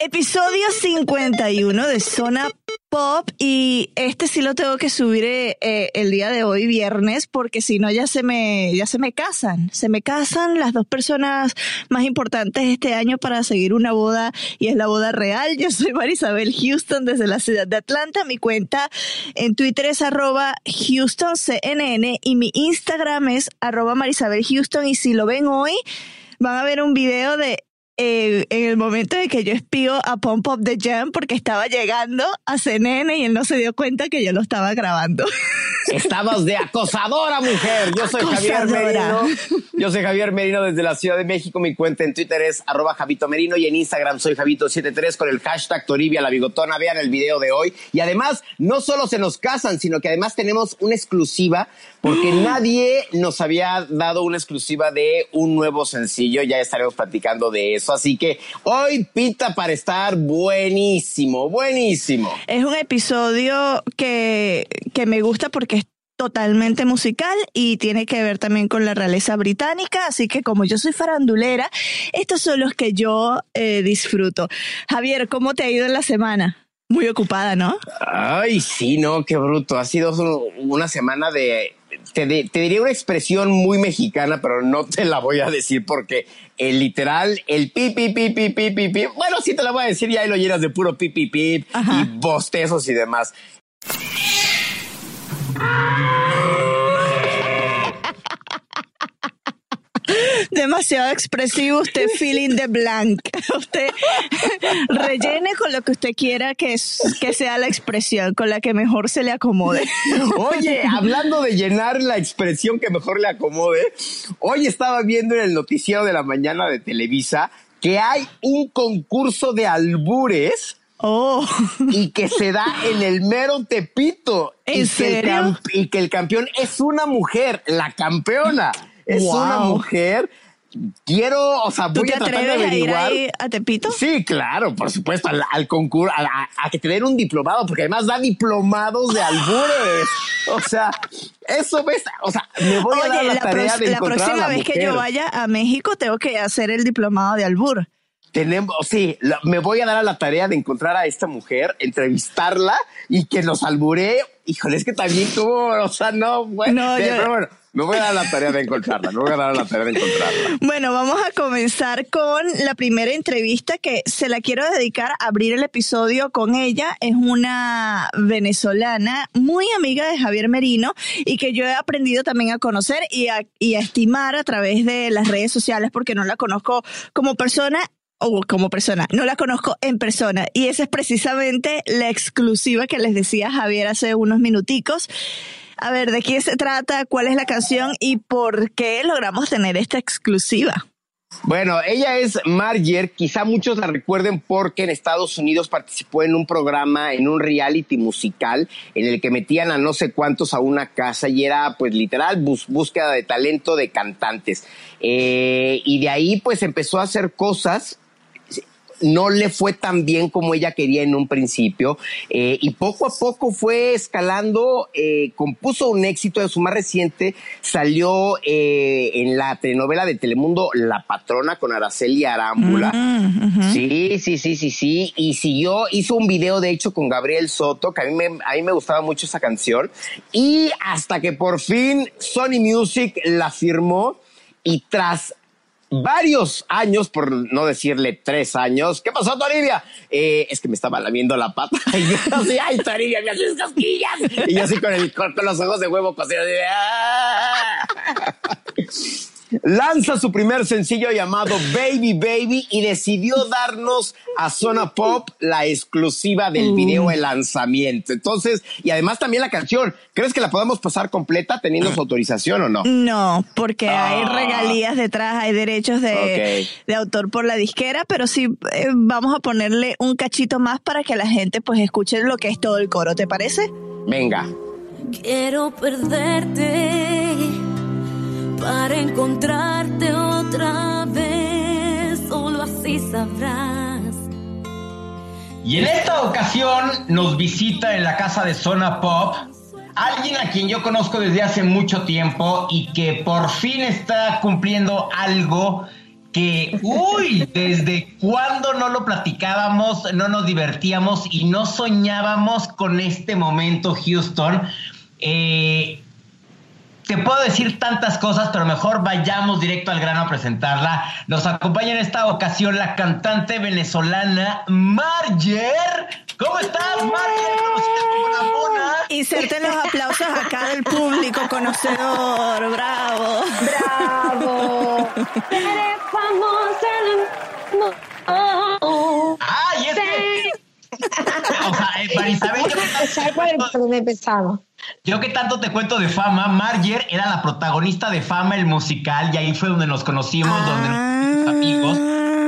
Episodio 51 de Zona Pop y este sí lo tengo que subir eh, eh, el día de hoy viernes porque si no ya se me ya se me casan, se me casan las dos personas más importantes este año para seguir una boda y es la boda real. Yo soy Marisabel Houston desde la ciudad de Atlanta. Mi cuenta en Twitter es arroba HoustonCNN y mi Instagram es arroba Marisabel Houston y si lo ven hoy van a ver un video de eh, en el momento de que yo espío a Pump Up the Jam porque estaba llegando a CNN y él no se dio cuenta que yo lo estaba grabando. Estabas de acosadora, mujer. Yo soy Javier. Merino. Yo soy Javier Merino desde la Ciudad de México. Mi cuenta en Twitter es arroba Javito Merino y en Instagram soy Javito73 con el hashtag Toribia la Bigotona. Vean el video de hoy. Y además, no solo se nos casan, sino que además tenemos una exclusiva porque nadie nos había dado una exclusiva de un nuevo sencillo. Ya estaremos platicando de eso. Así que hoy pita para estar buenísimo, buenísimo. Es un episodio que, que me gusta porque es totalmente musical y tiene que ver también con la realeza británica, así que como yo soy farandulera, estos son los que yo eh, disfruto. Javier, ¿cómo te ha ido en la semana? Muy ocupada, ¿no? Ay, sí, no, qué bruto. Ha sido un- una semana de. Te, de- te diría una expresión muy mexicana, pero no te la voy a decir porque el literal, el pi, pi, pi, pi, pi, pi, pi. Bueno, sí te la voy a decir y ahí lo llenas de puro pi, pi, pi Ajá. y bostezos y demás. Demasiado expresivo, usted feeling the blank. Usted rellene con lo que usted quiera que, es, que sea la expresión, con la que mejor se le acomode. Oye, hablando de llenar la expresión que mejor le acomode, hoy estaba viendo en el noticiero de la mañana de Televisa que hay un concurso de albures Oh, y que se da en el mero Tepito. ¿En y Que el serio? y que el campeón es una mujer, la campeona. Es Wow. una mujer. Quiero, o sea, ¿tú voy te a tratar de atreves a ir averiguar. ahí a Tepito? Sí, claro, por supuesto, al, al concurso, a, a- a que te den un diplomado, porque además da diplomados de albures. O sea, eso ves, o sea, me voy a dar la, la, tarea pro- de la encontrar a próxima la vez que yo vaya a México tengo que hacer el diplomado de albur. Tenemos, sí, la- me voy a dar a la tarea de encontrar a esta mujer, entrevistarla y que nos alburee. Híjole, es que también como, o sea, no, bueno, No, yo- pero bueno, me voy a dar la tarea de encontrarla, me voy a dar la tarea de encontrarla. Bueno, vamos a comenzar con la primera entrevista que se la quiero dedicar a abrir el episodio con ella. Es una venezolana muy amiga de Javier Merino y que yo he aprendido también a conocer y a, y a estimar a través de las redes sociales porque no la conozco como persona o como persona, no la conozco en persona. Y esa es precisamente la exclusiva que les decía Javier hace unos minuticos. A ver, ¿de quién se trata? ¿Cuál es la canción? ¿Y por qué logramos tener esta exclusiva? Bueno, ella es Marger, quizá muchos la recuerden porque en Estados Unidos participó en un programa, en un reality musical, en el que metían a no sé cuántos a una casa y era pues literal bus- búsqueda de talento de cantantes. Eh, y de ahí pues empezó a hacer cosas no le fue tan bien como ella quería en un principio eh, y poco a poco fue escalando, eh, compuso un éxito de su más reciente, salió eh, en la telenovela de Telemundo La Patrona con Araceli Arámbula. Sí, sí, sí, sí, sí. Y siguió, hizo un video de hecho con Gabriel Soto, que a mí me, a mí me gustaba mucho esa canción. Y hasta que por fin Sony Music la firmó y tras varios años, por no decirle tres años. ¿Qué pasó, Toribia? Eh, es que me estaba lamiendo la pata. Y yo así, ay, Toribia, me haces cosquillas. Y yo así con, el, con, los ojos de huevo cocidos. ¡ah! Lanza su primer sencillo llamado Baby Baby y decidió darnos a Zona Pop la exclusiva del video de lanzamiento. Entonces, y además también la canción, ¿crees que la podemos pasar completa teniendo su autorización o no? No, porque hay ah. regalías detrás, hay derechos de, de, autor por la disquera, pero sí eh, vamos a ponerle un cachito más para que la gente pues escuche lo que es todo el coro, ¿te parece? Venga. Quiero perderte para encontrarte otra vez, solo así sabrás. Y en esta ocasión nos visita en la casa de Zona Pop alguien a quien yo conozco desde hace mucho tiempo y que por fin está cumpliendo algo que, uy, desde cuando no lo platicábamos, no nos divertíamos y no soñábamos con este momento, Houston. Eh, te puedo decir tantas cosas, pero mejor vayamos directo al grano a presentarla. Nos acompaña en esta ocasión la cantante venezolana Marger. ¿Cómo estás, Marger? Conocida como la mona. Inserte los aplausos acá del público conocedor. Bravo. Bravo. Eres famosa. ¡Ay, es que... o sea, para Isabel... Yo empezamos. Yo que tanto te cuento de fama, Marger era la protagonista de Fama, el musical, y ahí fue donde nos conocimos, donde nos amigos,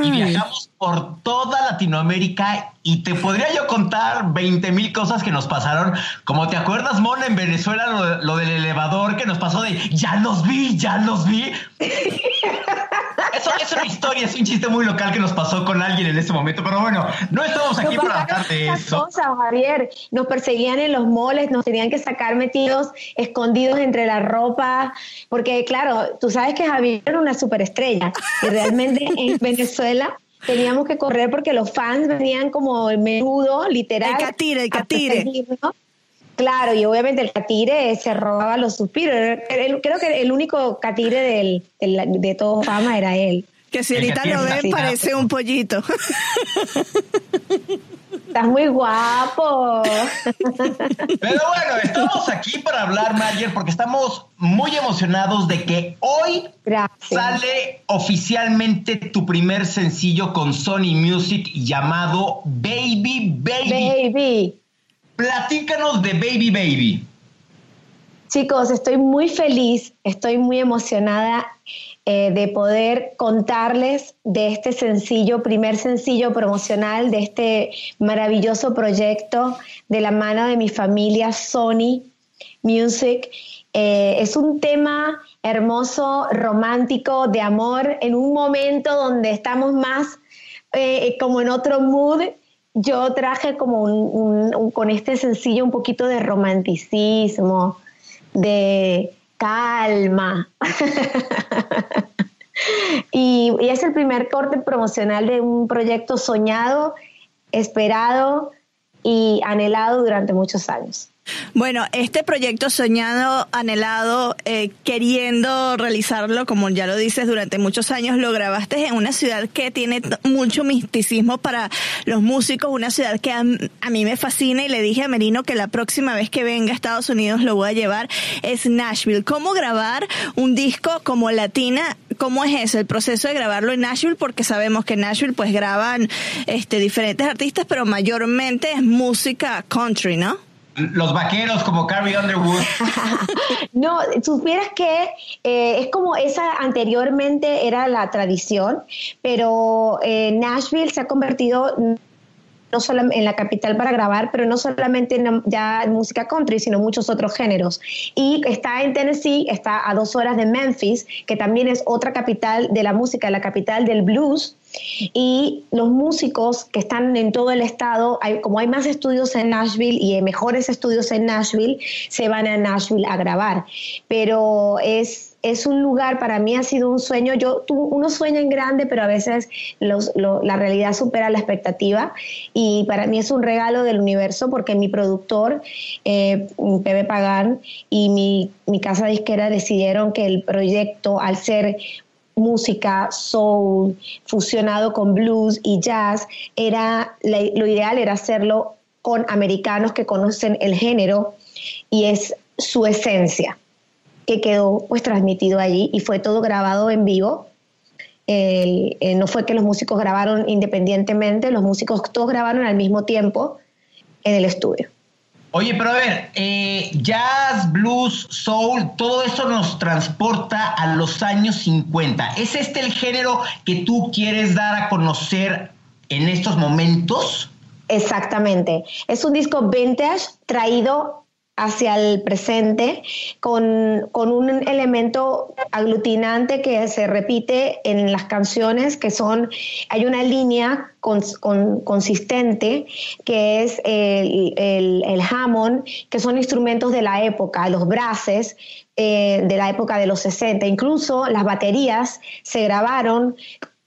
y viajamos por toda Latinoamérica y te podría yo contar 20 mil cosas que nos pasaron. Como te acuerdas, Mona, en Venezuela, lo, lo, del elevador que nos pasó de ya los vi, ya los vi. Eso es una historia, es un chiste muy local que nos pasó con alguien en ese momento. Pero bueno, no estamos aquí para hablar de eso. Cosas, Javier. Nos perseguían en los moles, nos tenían que sacar metidos, escondidos entre la ropa. Porque, claro, tú sabes que Javier era una superestrella. Y realmente en Venezuela teníamos que correr porque los fans venían como el menudo, literal. El catire, el catire. Claro, y obviamente el catire se robaba los suspiros. creo que el único catire del, de todo fama era él. Que si ahorita lo ven parece un pollito. Estás muy guapo. Pero bueno, estamos aquí para hablar, Mayer, porque estamos muy emocionados de que hoy sale oficialmente tu primer sencillo con Sony Music llamado Baby Baby. Baby. Platícanos de Baby Baby. Chicos, estoy muy feliz, estoy muy emocionada eh, de poder contarles de este sencillo, primer sencillo promocional de este maravilloso proyecto de la mano de mi familia Sony Music. Eh, es un tema hermoso, romántico, de amor, en un momento donde estamos más eh, como en otro mood yo traje como un, con este sencillo un poquito de romanticismo, de calma. y, es el primer corte promocional de un proyecto soñado, esperado y anhelado durante muchos años. Bueno, este proyecto soñado, anhelado, eh, queriendo realizarlo, como ya lo dices, durante muchos años, lo grabaste en una ciudad que tiene mucho misticismo para los músicos, una ciudad que a, mí me fascina y le dije a Merino que la próxima vez que venga a Estados Unidos lo voy a llevar, es Nashville. ¿Cómo grabar un disco como Latina? ¿Cómo es eso, el proceso de grabarlo en Nashville? Porque sabemos que en Nashville pues graban este, diferentes artistas, pero mayormente es música country, ¿no? Los vaqueros como Carrie Underwood. no, supieras que eh, es como esa anteriormente era la tradición, pero eh, Nashville se ha convertido no solo en la capital para grabar, pero no solamente en, ya música country, sino muchos otros géneros. Y está en Tennessee, está a dos horas de Memphis, que también es otra capital de la música, la capital del blues. Y los músicos que están en todo el estado, como hay más estudios en Nashville y hay mejores estudios en Nashville, se van a Nashville a grabar. Pero es es un lugar, para mí ha sido un sueño. Yo, tú, uno sueña en grande, pero a veces la realidad supera la expectativa. Y para mí es un regalo del universo porque mi productor, eh, Pepe Pagán, y mi, mi casa disquera decidieron que el proyecto, al ser música soul fusionado con blues y jazz, era lo ideal era hacerlo con americanos que conocen el género y es su esencia que quedó pues transmitido allí y fue todo grabado en vivo. Eh, no fue que los músicos grabaron independientemente, los músicos todos grabaron al mismo tiempo en el estudio. Oye, pero a ver, eh, jazz, blues, soul, todo eso nos transporta a los años 50. ¿Es este el género que tú quieres dar a conocer en estos momentos? Exactamente. Es un disco vintage traído hacia el presente con, un elemento aglutinante que se repite en las canciones, que son, hay una línea consistente que es el, el, Hammond, que son instrumentos de la época, los brases, eh, de la época de los 60. Incluso las baterías se grabaron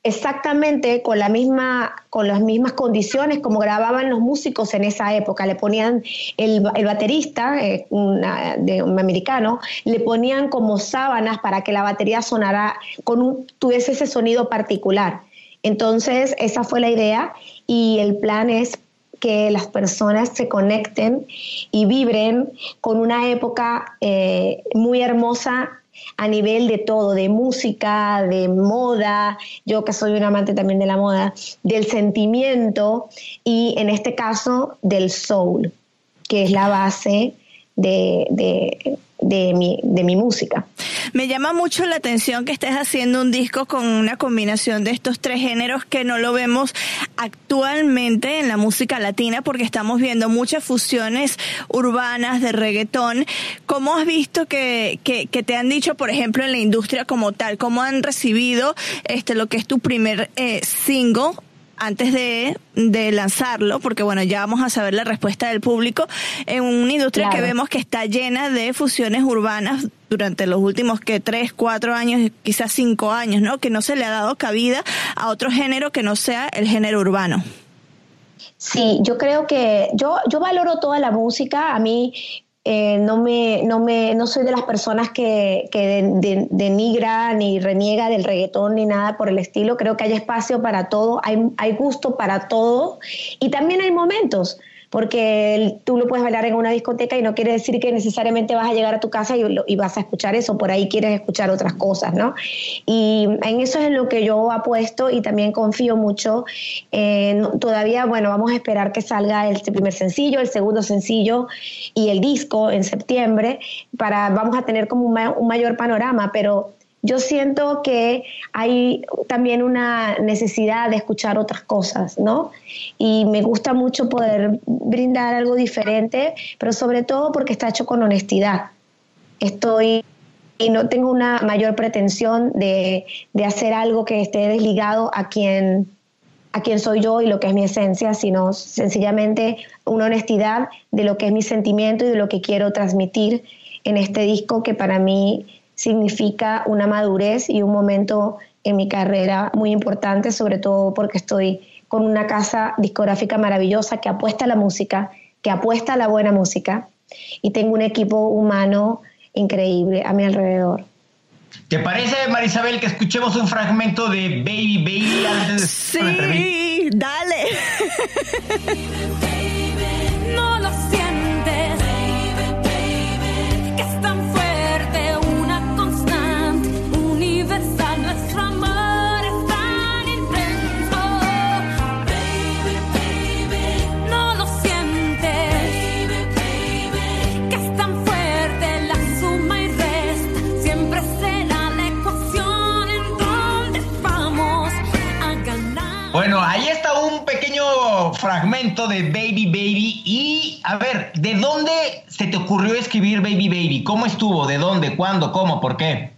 exactamente con, la misma, con las mismas condiciones como grababan los músicos en esa época. Le ponían el, baterista, eh, de un americano, le ponían como sábanas para que la batería sonara, con un, tuviese ese sonido particular. Entonces, esa fue la idea y el plan es que las personas se conecten y vibren con una época eh, muy hermosa a nivel de todo, de música, de moda, yo que soy un amante también de la moda, del sentimiento y en este caso del soul, que es la base de, mi, de mi música. Me llama mucho la atención que estés haciendo un disco con una combinación de estos tres géneros que no lo vemos actualmente en la música latina porque estamos viendo muchas fusiones urbanas de reggaetón. ¿Cómo has visto que, que, te han dicho, por ejemplo, en la industria como tal? ¿Cómo han recibido este lo que es tu primer eh, single antes de, lanzarlo, porque bueno, ya vamos a saber la respuesta del público, en una industria que vemos que está llena de fusiones urbanas durante los últimos que tres, cuatro años, quizás cinco años, ¿no? Que no se le ha dado cabida a otro género que no sea el género urbano. Sí, yo creo que yo, yo valoro toda la música. A mí eh, no, me, no, me, no soy de las personas que, que denigra ni reniega del reggaetón ni nada por el estilo. Creo que hay espacio para todo, hay, hay gusto para todo y también hay momentos porque tú lo puedes bailar en una discoteca y no quiere decir que necesariamente vas a llegar a tu casa y, vas a escuchar eso, por ahí quieres escuchar otras cosas, ¿no? Y en eso es en lo que yo apuesto y también confío mucho. todavía, bueno, vamos a esperar que salga el primer sencillo, el segundo sencillo y el disco en septiembre, para, vamos a tener como un mayor panorama, pero yo siento que hay también una necesidad de escuchar otras cosas, ¿no? Y me gusta mucho poder brindar algo diferente, pero sobre todo porque está hecho con honestidad. Estoy y no tengo una mayor pretensión de, de hacer algo que esté desligado a quien, a quien soy yo y lo que es mi esencia, sino sencillamente una honestidad de lo que es mi sentimiento y de lo que quiero transmitir en este disco que para mí significa una madurez y un momento en mi carrera muy importante, sobre todo porque estoy con una casa discográfica maravillosa que apuesta a la música, que apuesta a la buena música y tengo un equipo humano increíble a mi alrededor. ¿Te parece, Marisabel, que escuchemos un fragmento de Baby Baby antes de Sí, dale. no lo. Bueno, ahí está un pequeño fragmento de Baby Baby. Y a ver, ¿de dónde se te ocurrió escribir Baby Baby? ¿Cómo estuvo? ¿De dónde? ¿Cuándo? ¿Cómo? ¿Por qué?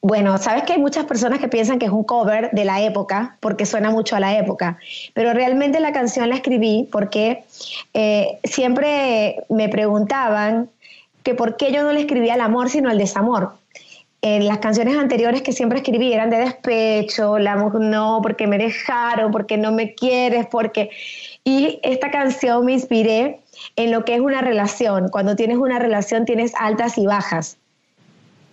Bueno, sabes que hay muchas personas que piensan que es un cover de la época, porque suena mucho a la época, pero realmente la canción la escribí porque eh, siempre me preguntaban que por qué yo no le escribía al amor, sino al desamor en las canciones anteriores que siempre escribí eran de despecho, la no, porque me dejaron, porque no me quieres, porque... Y esta canción me inspiré en lo que es una relación. Cuando tienes una relación tienes altas y bajas.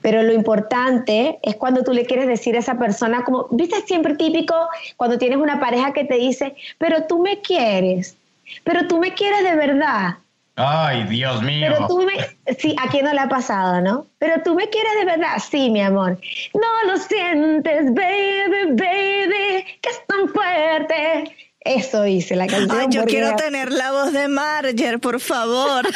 Pero lo importante es cuando tú le quieres decir a esa persona, como, viste, siempre típico cuando tienes una pareja que te dice, pero tú me quieres, pero tú me quieres de verdad. Ay, Dios mío. Pero tú me, sí, a quién no le ha pasado, ¿no? Pero tú me quieres de verdad, sí, mi amor. No lo sientes, baby, baby, que es tan fuerte. Eso dice la canción. Ay, yo porque- quiero tener la voz de Marger, por favor.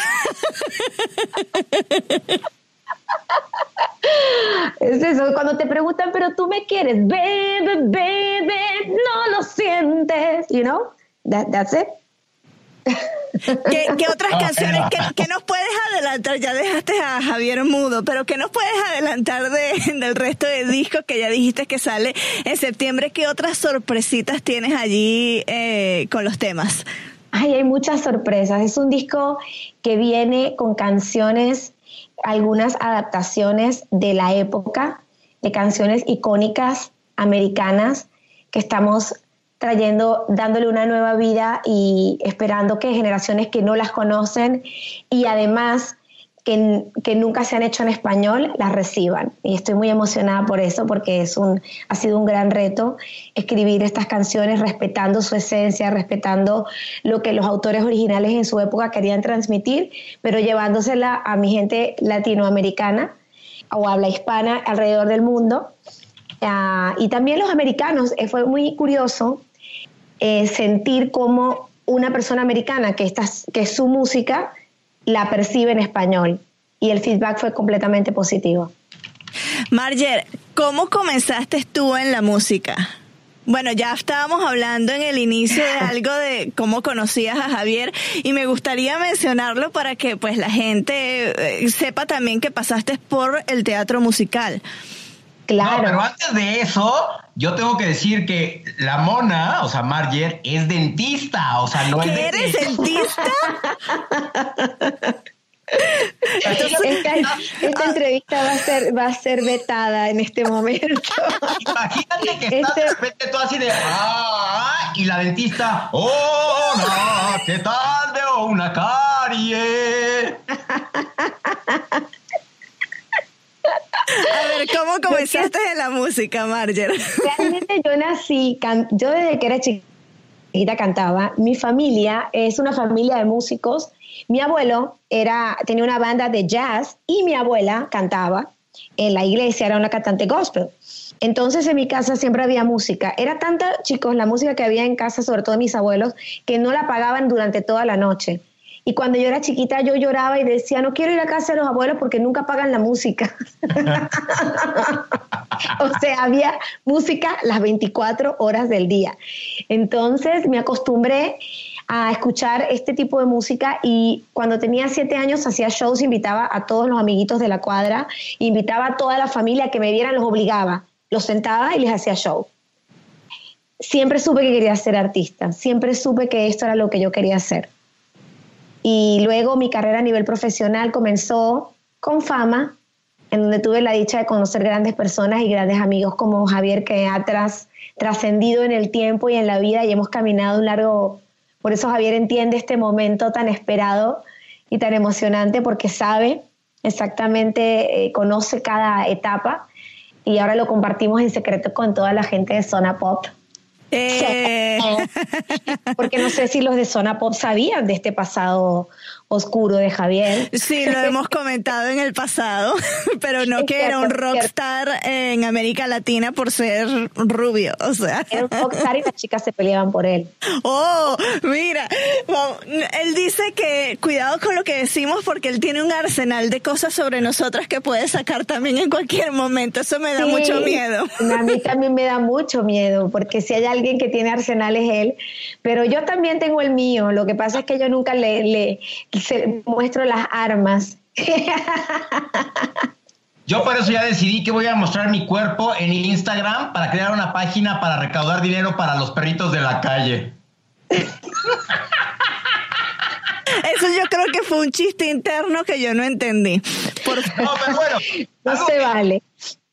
Es eso, cuando te preguntan, pero tú me quieres, baby, baby, no lo sientes, you know? That, that's it. ¿Qué, qué otras Ah, canciones que, que nos puedes adelantar? Ya dejaste a Javier mudo, pero ¿qué nos puedes adelantar de, del resto de discos que ya dijiste que sale en septiembre? ¿Qué otras sorpresitas tienes allí eh, con los temas? Ay, hay muchas sorpresas. Es un disco que viene con canciones, algunas adaptaciones de la época, de canciones icónicas americanas que estamos trayendo, dándole una nueva vida y esperando que generaciones que no las conocen y además que, que nunca se han hecho en español las reciban. Y estoy muy emocionada por eso porque es un, ha sido un gran reto escribir estas canciones respetando su esencia, respetando lo que los autores originales en su época querían transmitir, pero llevándosela a mi gente latinoamericana o habla hispana alrededor del mundo. Ah, y también los americanos, eh, fue muy curioso eh, sentir cómo una persona americana que, está, que su música la percibe en español y el feedback fue completamente positivo. Marger, ¿cómo comenzaste tú en la música? Bueno, ya estábamos hablando en el inicio de algo de cómo conocías a Javier y me gustaría mencionarlo para que pues la gente eh, sepa también que pasaste por el teatro musical. Claro. No, pero antes de eso, yo tengo que decir que la mona, o sea, Marger, es dentista, o sea, no es ¿Que de- eres dentista? esta, esta entrevista va a ser va a ser vetada en este momento. Imagínate que estás Este- de repente tú así de ah, y la dentista, hola, ¿qué tal? Veo una carie. A ver, ¿cómo comenzaste en la música, Marger? Realmente yo nací, can- yo desde que era chiquita cantaba. Mi familia es una familia de músicos. Mi abuelo era, tenía una banda de jazz y mi abuela cantaba en la iglesia, era una cantante gospel. Entonces en mi casa siempre había música. Era tanta, chicos, la música que había en casa, sobre todo mis abuelos, que no la pagaban durante toda la noche. Y cuando yo era chiquita, yo lloraba y decía, no quiero ir a casa de los abuelos porque nunca pagan la música. o sea, había música las 24 horas del día. Entonces me acostumbré a escuchar este tipo de música y cuando tenía siete años hacía shows, invitaba a todos los amiguitos de la cuadra, invitaba a toda la familia que me vieran, los obligaba, los sentaba y les hacía show. Siempre supe que quería ser artista, siempre supe que esto era lo que yo quería hacer. Y luego mi carrera a nivel profesional comenzó con fama, en donde tuve la dicha de conocer grandes personas y grandes amigos como Javier, que ha tras- trascendido en el tiempo y en la vida y hemos caminado un largo... Por eso Javier entiende este momento tan esperado y tan emocionante porque sabe exactamente, eh, conoce cada etapa y ahora lo compartimos en secreto con toda la gente de Zona Pop. Eh, Porque no sé si los de Zona Pop sabían de este pasado oscuro de Javier. sí, lo hemos comentado en el pasado, pero no Es que era un rockstar en América Latina por ser rubio, o sea. Era un rockstar y las chicas se peleaban por él. Oh, mira, él dice que cuidado con lo que decimos porque él tiene un arsenal de cosas sobre nosotras que puede sacar también en cualquier momento. Eso me da Sí, mucho miedo. A mí también me da mucho miedo, porque si hay alguien que tiene arsenal es él, pero yo también tengo el mío. Lo que pasa es que yo nunca le, le se- muestro las armas. Yo por eso ya decidí que voy a mostrar mi cuerpo en Instagram para crear una página para recaudar dinero para los perritos de la calle. Eso yo creo que fue un chiste interno que yo no entendí. Por No, pero bueno, No se que- vale.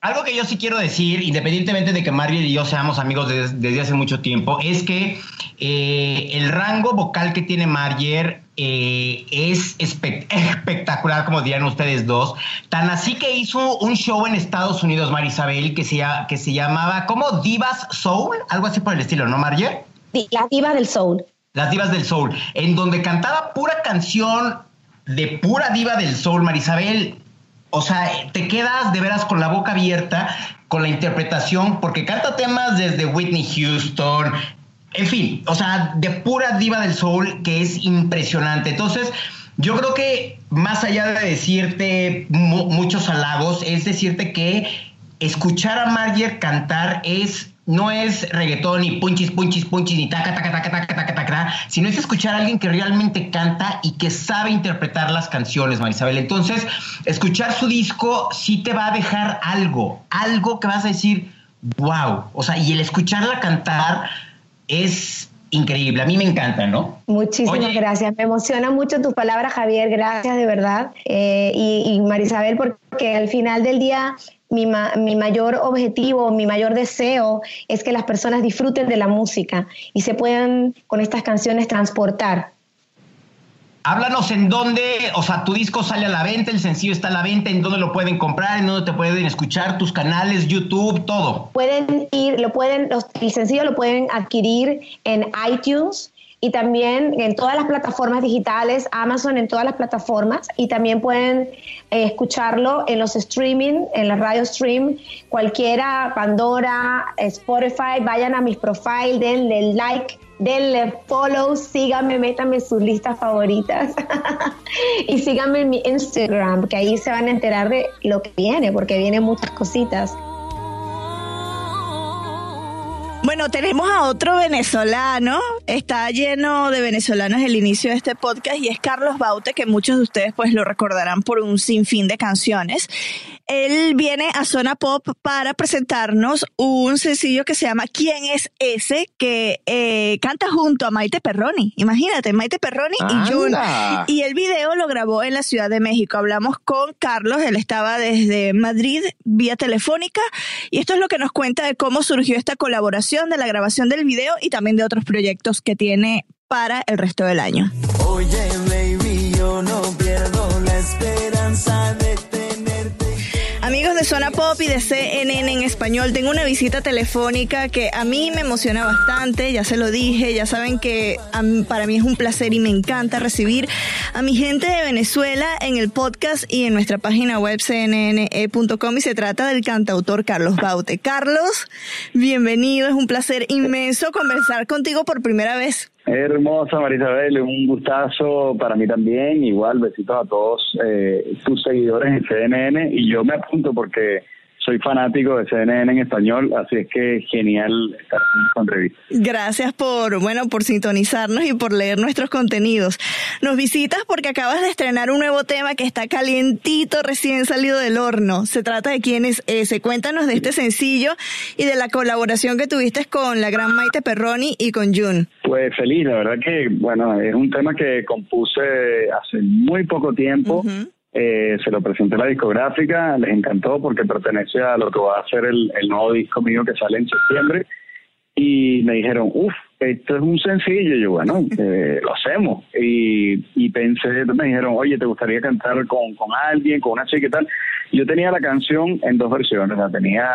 Algo que yo sí quiero decir, independientemente de que Marvel y yo seamos amigos desde, hace mucho tiempo, es que eh, el rango vocal que tiene Marger eh, es espectacular, como dirían ustedes dos. Tan así que hizo un show en Estados Unidos, Marisabel, que se, que se llamaba como Divas Soul, algo así por el estilo, ¿no, Marger? La diva del soul. Las divas del soul, en donde cantaba pura canción de pura diva del soul, Marisabel o sea, te quedas de veras con la boca abierta con la interpretación, porque canta temas desde Whitney Houston, en fin, o sea, de pura diva del soul que es impresionante. Entonces, yo creo que más allá de decirte muchos halagos, es decirte que escuchar a Marger cantar es no es reggaetón ni punchis, punchis, punchis, ni taca, taca, taca, taca, taca, taca, sino es escuchar a alguien que realmente canta y que sabe interpretar las canciones, Marisabel. Entonces, escuchar su disco sí te va a dejar algo, algo que vas a decir, wow. O sea, y el escucharla cantar es increíble. A mí me encanta, ¿no? Muchísimas gracias. Me emociona mucho tus palabras, Javier. Gracias de verdad. Eh, y, y Marisabel, porque al final del día mi, mi, mayor objetivo, mi mayor deseo es que las personas disfruten de la música y se puedan con estas canciones transportar. Háblanos en dónde, o sea, tu disco sale a la venta, el sencillo está a la venta, en dónde lo pueden comprar, en dónde te pueden escuchar, tus canales, YouTube, todo. Pueden ir, lo pueden, el sencillo lo pueden adquirir en iTunes, y también en todas las plataformas digitales, Amazon en todas las plataformas y también pueden eh, escucharlo en los streaming, en la radio stream, cualquiera, Pandora, Spotify, vayan a mis profiles, denle like, denle follow, síganme, métanme sus listas favoritas y síganme en mi Instagram, que ahí se van a enterar de lo que viene, porque vienen muchas cositas. Bueno, tenemos a otro venezolano. Está lleno de venezolanos el inicio de este podcast y es Carlos Baute, que muchos de ustedes pues lo recordarán por un sinfín de canciones. Él viene a Zona Pop para presentarnos un sencillo que se llama ¿Quién es ese? que eh, canta junto a Maite Perroni. Imagínate, Maite Perroni y Jun. Y el video lo grabó en la Ciudad de México. Hablamos con Carlos, él estaba desde Madrid vía telefónica y esto es lo que nos cuenta de cómo surgió esta colaboración, de la grabación del video y también de otros proyectos que tiene para el resto del año. De Zona Pop y de CNN en español, tengo una visita telefónica que a mí me emociona bastante, ya se lo dije, ya saben que para mí es un placer y me encanta recibir a mi gente de Venezuela en el podcast y en nuestra página web cnne.com y se trata del cantautor Carlos Baute. Carlos, bienvenido, es un placer inmenso conversar contigo por primera vez. Hermosa Marisabel, un gustazo para mí también. Igual besitos a todos eh, tus seguidores en CNN y yo me apunto porque soy fanático de CNN en español, así es que genial estar con revista. Gracias por, bueno, por sintonizarnos y por leer nuestros contenidos. Nos visitas porque acabas de estrenar un nuevo tema que está calientito, recién salido del horno. Se trata de quién es ese. Cuéntanos de este sencillo y de la colaboración que tuviste con la gran Maite Perroni y con Jun. Pues feliz, la verdad que, bueno, es un tema que compuse hace muy poco tiempo. Eh, se lo presenté a la discográfica, les encantó porque pertenece a lo que va a ser el, nuevo disco mío que sale en septiembre. Y me dijeron, uff, esto es un sencillo. Y yo, bueno, eh, lo hacemos. Y, y pensé, me dijeron, oye, ¿te gustaría cantar con, con alguien, con una chica y tal? Yo tenía la canción en dos versiones. La tenía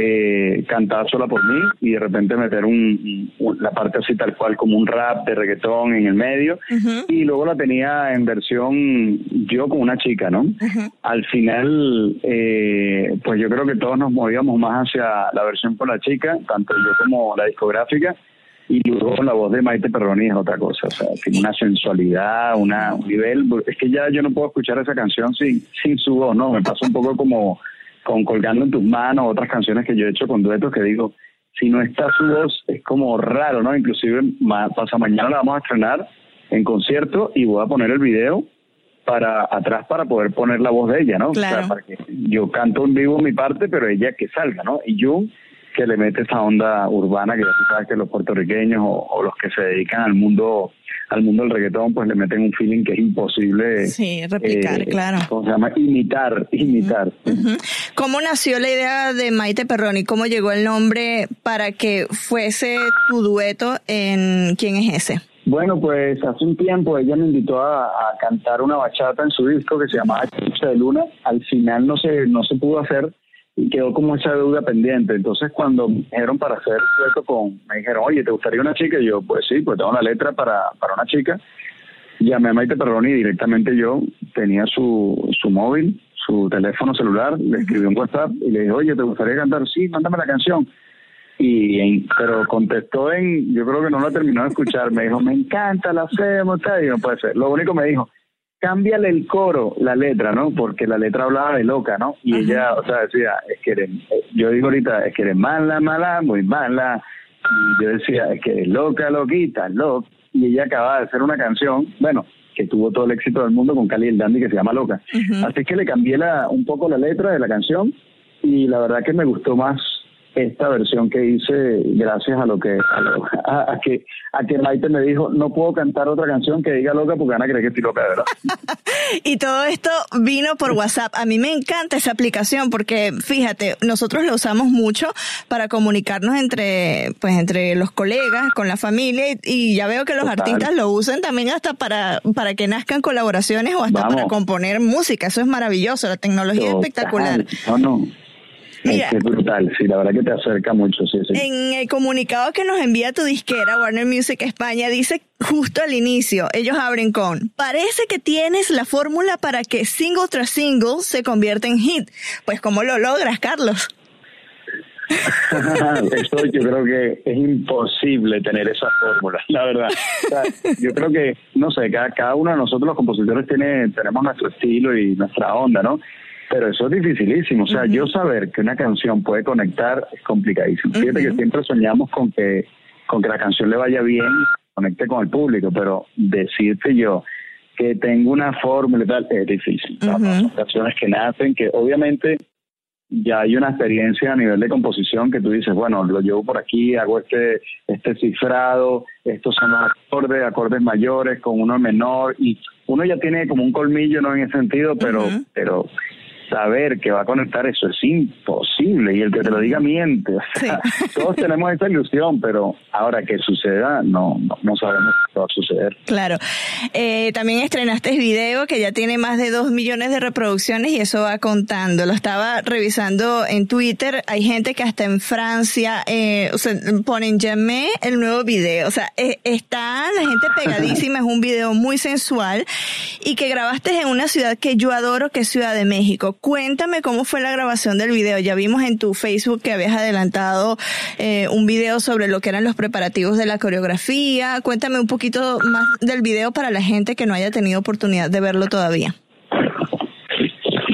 eh, cantar sola por mí y de repente meter un, la parte así tal cual como un rap de reggaetón en el medio y luego la tenía en versión yo con una chica, ¿no? Al final, eh, pues yo creo que todos nos movíamos más hacia la versión con la chica, tanto yo como la discográfica y luego la voz de Maite Perroni es otra cosa, o sea, tiene una sensualidad, una, un nivel, es que ya yo no puedo escuchar esa canción sin, sin su voz, ¿no? Me pasa un poco como con Colgando en tus manos, otras canciones que yo he hecho con duetos que digo, si no está su voz es como raro, ¿no? Inclusive pasa mañana la vamos a estrenar en concierto y voy a poner el video para atrás para poder poner la voz de ella, ¿no? Claro. para que yo canto en vivo mi parte, pero ella que salga, ¿no? Y yo que le mete esa onda urbana que ya tú sabes que los puertorriqueños o, los que se dedican al mundo al mundo del reggaetón, pues le meten un feeling que es imposible. Sí, replicar, eh, claro. ¿Cómo se llama? Imitar, imitar. ¿Cómo nació la idea de Maite Perroni? ¿Cómo llegó el nombre para que fuese tu dueto en ¿Quién es ese? Bueno, pues hace un tiempo ella me invitó a, a cantar una bachata en su disco que se llamaba Eclipse de Luna. Al final no se, no se pudo hacer y quedó como esa deuda pendiente. Entonces cuando me dijeron para hacer dueto con, me dijeron, oye, ¿te gustaría una chica? Y yo, pues sí, pues tengo una letra para, para una chica. Llamé a Maite Perroni directamente yo, tenía su, su móvil, su teléfono celular, le escribí un WhatsApp y le dije, oye, ¿te gustaría cantar? Sí, mándame la canción y pero contestó en yo creo que no lo terminó de escuchar me dijo me encanta la hacemos tal y no puede ser lo único me dijo cámbiale el coro la letra no porque la letra hablaba de loca no y ella o sea decía es que eres, yo digo ahorita es que eres mala mala muy mala y yo decía es que eres loca loquita loca y ella acababa de hacer una canción bueno que tuvo todo el éxito del mundo con Cali y el Dandy que se llama Loca. Así que le cambié la un poco la letra de la canción y la verdad que me gustó más esta versión que hice gracias a lo que a, lo- a- a que a que Maite me dijo no puedo cantar otra canción que diga loca porque van a creer que estoy loca de verdad Y todo esto vino por WhatsApp. A mí me encanta esa aplicación porque, fíjate, nosotros lo usamos mucho para comunicarnos entre, pues, entre los colegas, con la familia y, y ya veo que los Total. artistas lo usan también hasta para, para que nazcan colaboraciones o hasta Vamos. para componer música. Eso es maravilloso. La tecnología es espectacular. no no Mira. es es brutal sí la verdad que te acerca mucho sí sí En el comunicado que nos envía tu disquera, Warner Music España, dice justo al inicio, ellos abren con, parece que tienes la fórmula para que single tras single se convierta en hit. Pues ¿cómo lo logras, Carlos? Esto yo creo que es imposible tener esa fórmula, la verdad. O sea, yo creo que, no sé, cada, cada uno de nosotros los compositores tiene, tenemos nuestro estilo y nuestra onda, ¿no? Pero eso es dificilísimo. O sea, yo saber que una canción puede conectar es complicadísimo. Fíjate que siempre soñamos con que, con que la canción le vaya bien, conecte con el público, pero decirte yo que tengo una fórmula y tal es difícil. Sea, Son canciones que nacen, que obviamente ya hay una experiencia a nivel de composición que tú dices, bueno, lo llevo por aquí, hago este este cifrado, estos son los acordes, acordes mayores con uno menor y uno ya tiene como un colmillo no en ese sentido, pero pero saber que va a conectar eso es imposible y el que te lo diga miente. O sea, todos tenemos esa ilusión, pero ahora que suceda no no, no sabemos qué va a suceder. Claro. Eh, también estrenaste video que ya tiene más de dos millones de reproducciones y eso va contando. Lo estaba revisando en Twitter. Hay gente que hasta en Francia eh, o sea, ponen llamé el nuevo video. O sea, eh, está la gente pegadísima. es un video muy sensual y que grabaste en una ciudad que yo adoro, que es Ciudad de México. Cuéntame cómo fue la grabación del video. Ya vimos en tu Facebook que habías adelantado eh, un video sobre lo que eran los preparativos de la coreografía. Cuéntame un poquito más del video para la gente que no haya tenido oportunidad de verlo todavía.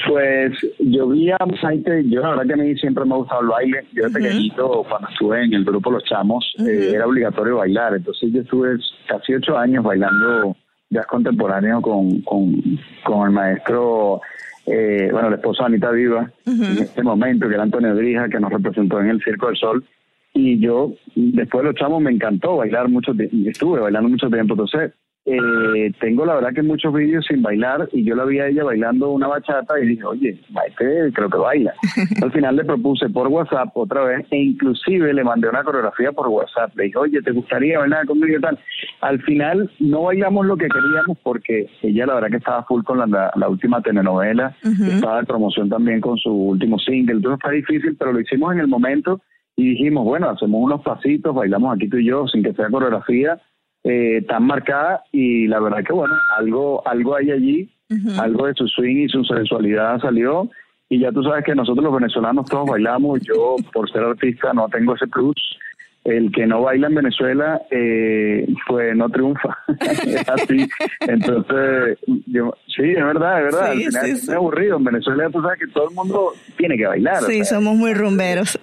Pues yo vi a Maite, yo la verdad que a mí siempre me ha gustado el baile. Yo de pequeñito, cuando estuve en el grupo Los Chamos, eh, era obligatorio bailar. Entonces yo estuve casi ocho años bailando jazz contemporáneo con, con, con el maestro, eh, bueno, el esposo de Anita Viva, en este momento, que era Antonio Drija, que nos representó en el Circo del Sol. Y yo, después de Los Chamos, me encantó bailar mucho tiempo, estuve bailando mucho tiempo. Entonces, eh, tengo la verdad que muchos vídeos sin bailar y yo la vi a ella bailando una bachata y dije, oye, Maite creo que baila. Al final le propuse por WhatsApp otra vez e inclusive le mandé una coreografía por WhatsApp. Le dije, oye, ¿te gustaría bailar conmigo y tal? Al final no bailamos lo que queríamos porque ella la verdad que estaba full con la, la, la última telenovela, estaba de promoción también con su último single, entonces fue difícil, pero lo hicimos en el momento y dijimos, bueno, hacemos unos pasitos, bailamos aquí tú y yo sin que sea coreografía eh, tan marcada y la verdad que bueno, algo, algo hay allí, algo de su swing y su sensualidad salió y ya tú sabes que nosotros los venezolanos todos bailamos, yo por ser artista no tengo ese plus, el que no baila en Venezuela eh, pues no triunfa, es así, entonces yo, sí, es verdad, es verdad, Sí, al final sí, es aburrido, en Venezuela tú sabes que todo el mundo tiene que bailar, o Sí, sea, somos muy rumberos.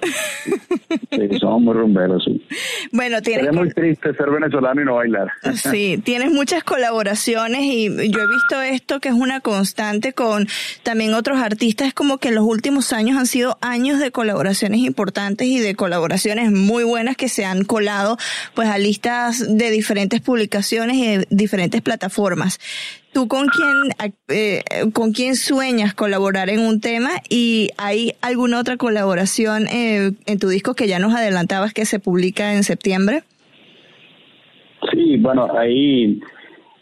sí, somos muy rumberos, sí. bueno, tienes Sería muy triste ser venezolano y no bailar. Sí, tienes muchas colaboraciones y yo he visto esto que es una constante con también otros artistas. Es como que los últimos años han sido años de colaboraciones importantes y de colaboraciones muy buenas que se han colado pues a listas de diferentes publicaciones y de diferentes plataformas. ¿Tú con quién, eh, con quién sueñas colaborar en un tema y hay alguna otra colaboración eh, en tu disco que ya nos adelantabas que se publica en septiembre? Sí, bueno, ahí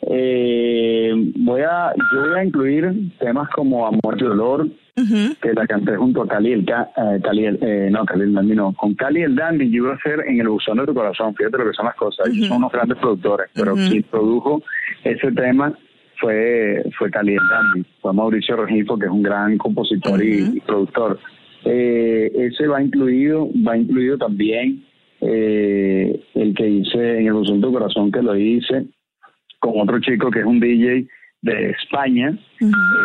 eh, voy a, yo voy a incluir temas como Amor y Dolor, que la canté junto a Cali el, eh, Cali eh, no, Cali el Dandy no, con Cali el Dandy yo iba a hacer en el buzón de tu corazón, fíjate lo que son las cosas, ellos son unos grandes productores, pero quien produjo ese tema fue fue Cali el Dandy, fue Mauricio Regifo, que es un gran compositor y, productor. Eh, ese va incluido, va incluido también eh, el que hice en el buzón tu corazón, que lo hice con otro chico que es un DJ de España,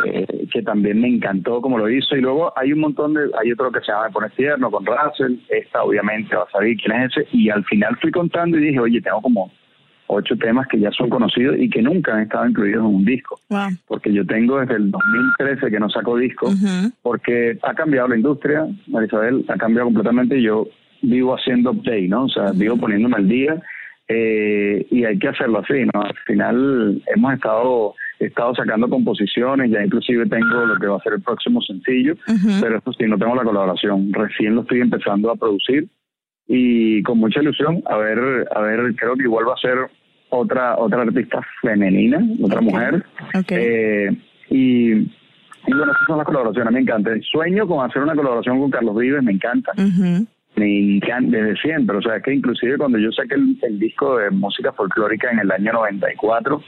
eh, que también me encantó como lo hizo. Y luego hay un montón de, hay otro que se llama Pones Tierno con Russell, esta obviamente va a saber quién es ese. Y al final fui contando y dije, oye, tengo como ocho temas que ya son conocidos y que nunca han estado incluidos en un disco. Porque yo tengo desde el 2013 que no saco disco, porque ha cambiado la industria, Marisabel, ha cambiado completamente yo vivo haciendo update, ¿no? O sea, vivo poniéndome al día eh, y hay que hacerlo así, ¿no? Al final hemos estado estado sacando composiciones, ya inclusive tengo lo que va a ser el próximo sencillo, pero esto sí, no tengo la colaboración, recién lo estoy empezando a producir y con mucha ilusión, a ver, a ver, creo que igual va a ser otra otra artista femenina, otra mujer, eh, y, y bueno, esas son las colaboraciones, me encanta. Sueño con hacer una colaboración con Carlos Vives, me encanta. Me encanta desde siempre, o sea, que inclusive cuando yo saqué el, disco de música folclórica en el año 94,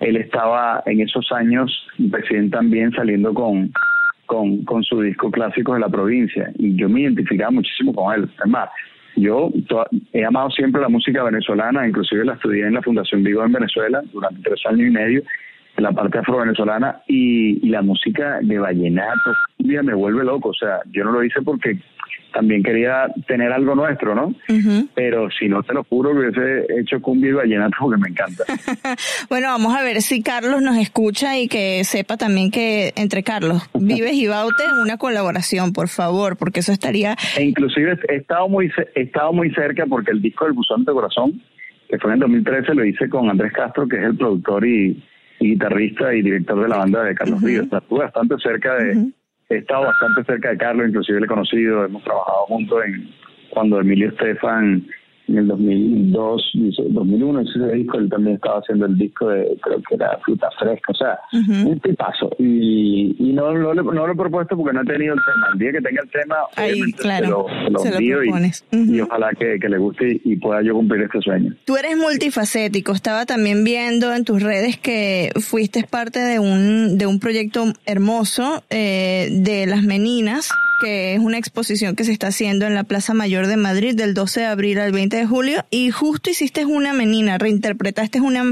él estaba en esos años recién también saliendo con, con, con su disco clásico de la provincia y yo me identificaba muchísimo con él. Además, yo he amado siempre la música venezolana, inclusive la estudié en la Fundación Vigo en Venezuela durante tres años y medio la parte afro-venezolana y, y la música de vallenato me vuelve loco, o sea, yo no lo hice porque también quería tener algo nuestro, ¿no? Pero si no, te lo juro que hubiese hecho cumbia y vallenato porque me encanta. bueno, vamos a ver si Carlos nos escucha y que sepa también que entre Carlos Vives y Baute una colaboración, por favor, porque eso estaría... E inclusive he estado muy, he estado muy cerca porque el disco del Buzón de Corazón, que fue en 2013, lo hice con Andrés Castro, que es el productor y, guitarrista y director de la banda de Carlos Vives. estuve bastante cerca de he estado bastante cerca de Carlos, inclusive le he conocido, hemos trabajado juntos en cuando Emilio Estefan en el 2002, 2001 ese disco, él también estaba haciendo el disco de, creo que era Fruta Fresca, o sea, un tipazo. Y, y no, no, lo he propuesto porque no he tenido el tema. El día que tenga el tema, Ahí, claro, se lo, se envío y, ojalá que, que, le guste y, pueda yo cumplir este sueño. Tú eres multifacético, estaba también viendo en tus redes que fuiste parte de un, de un proyecto hermoso eh, de las meninas que es una exposición que se está haciendo en la Plaza Mayor de Madrid del 12 de abril al 20 de julio y justo hiciste una menina, reinterpretaste una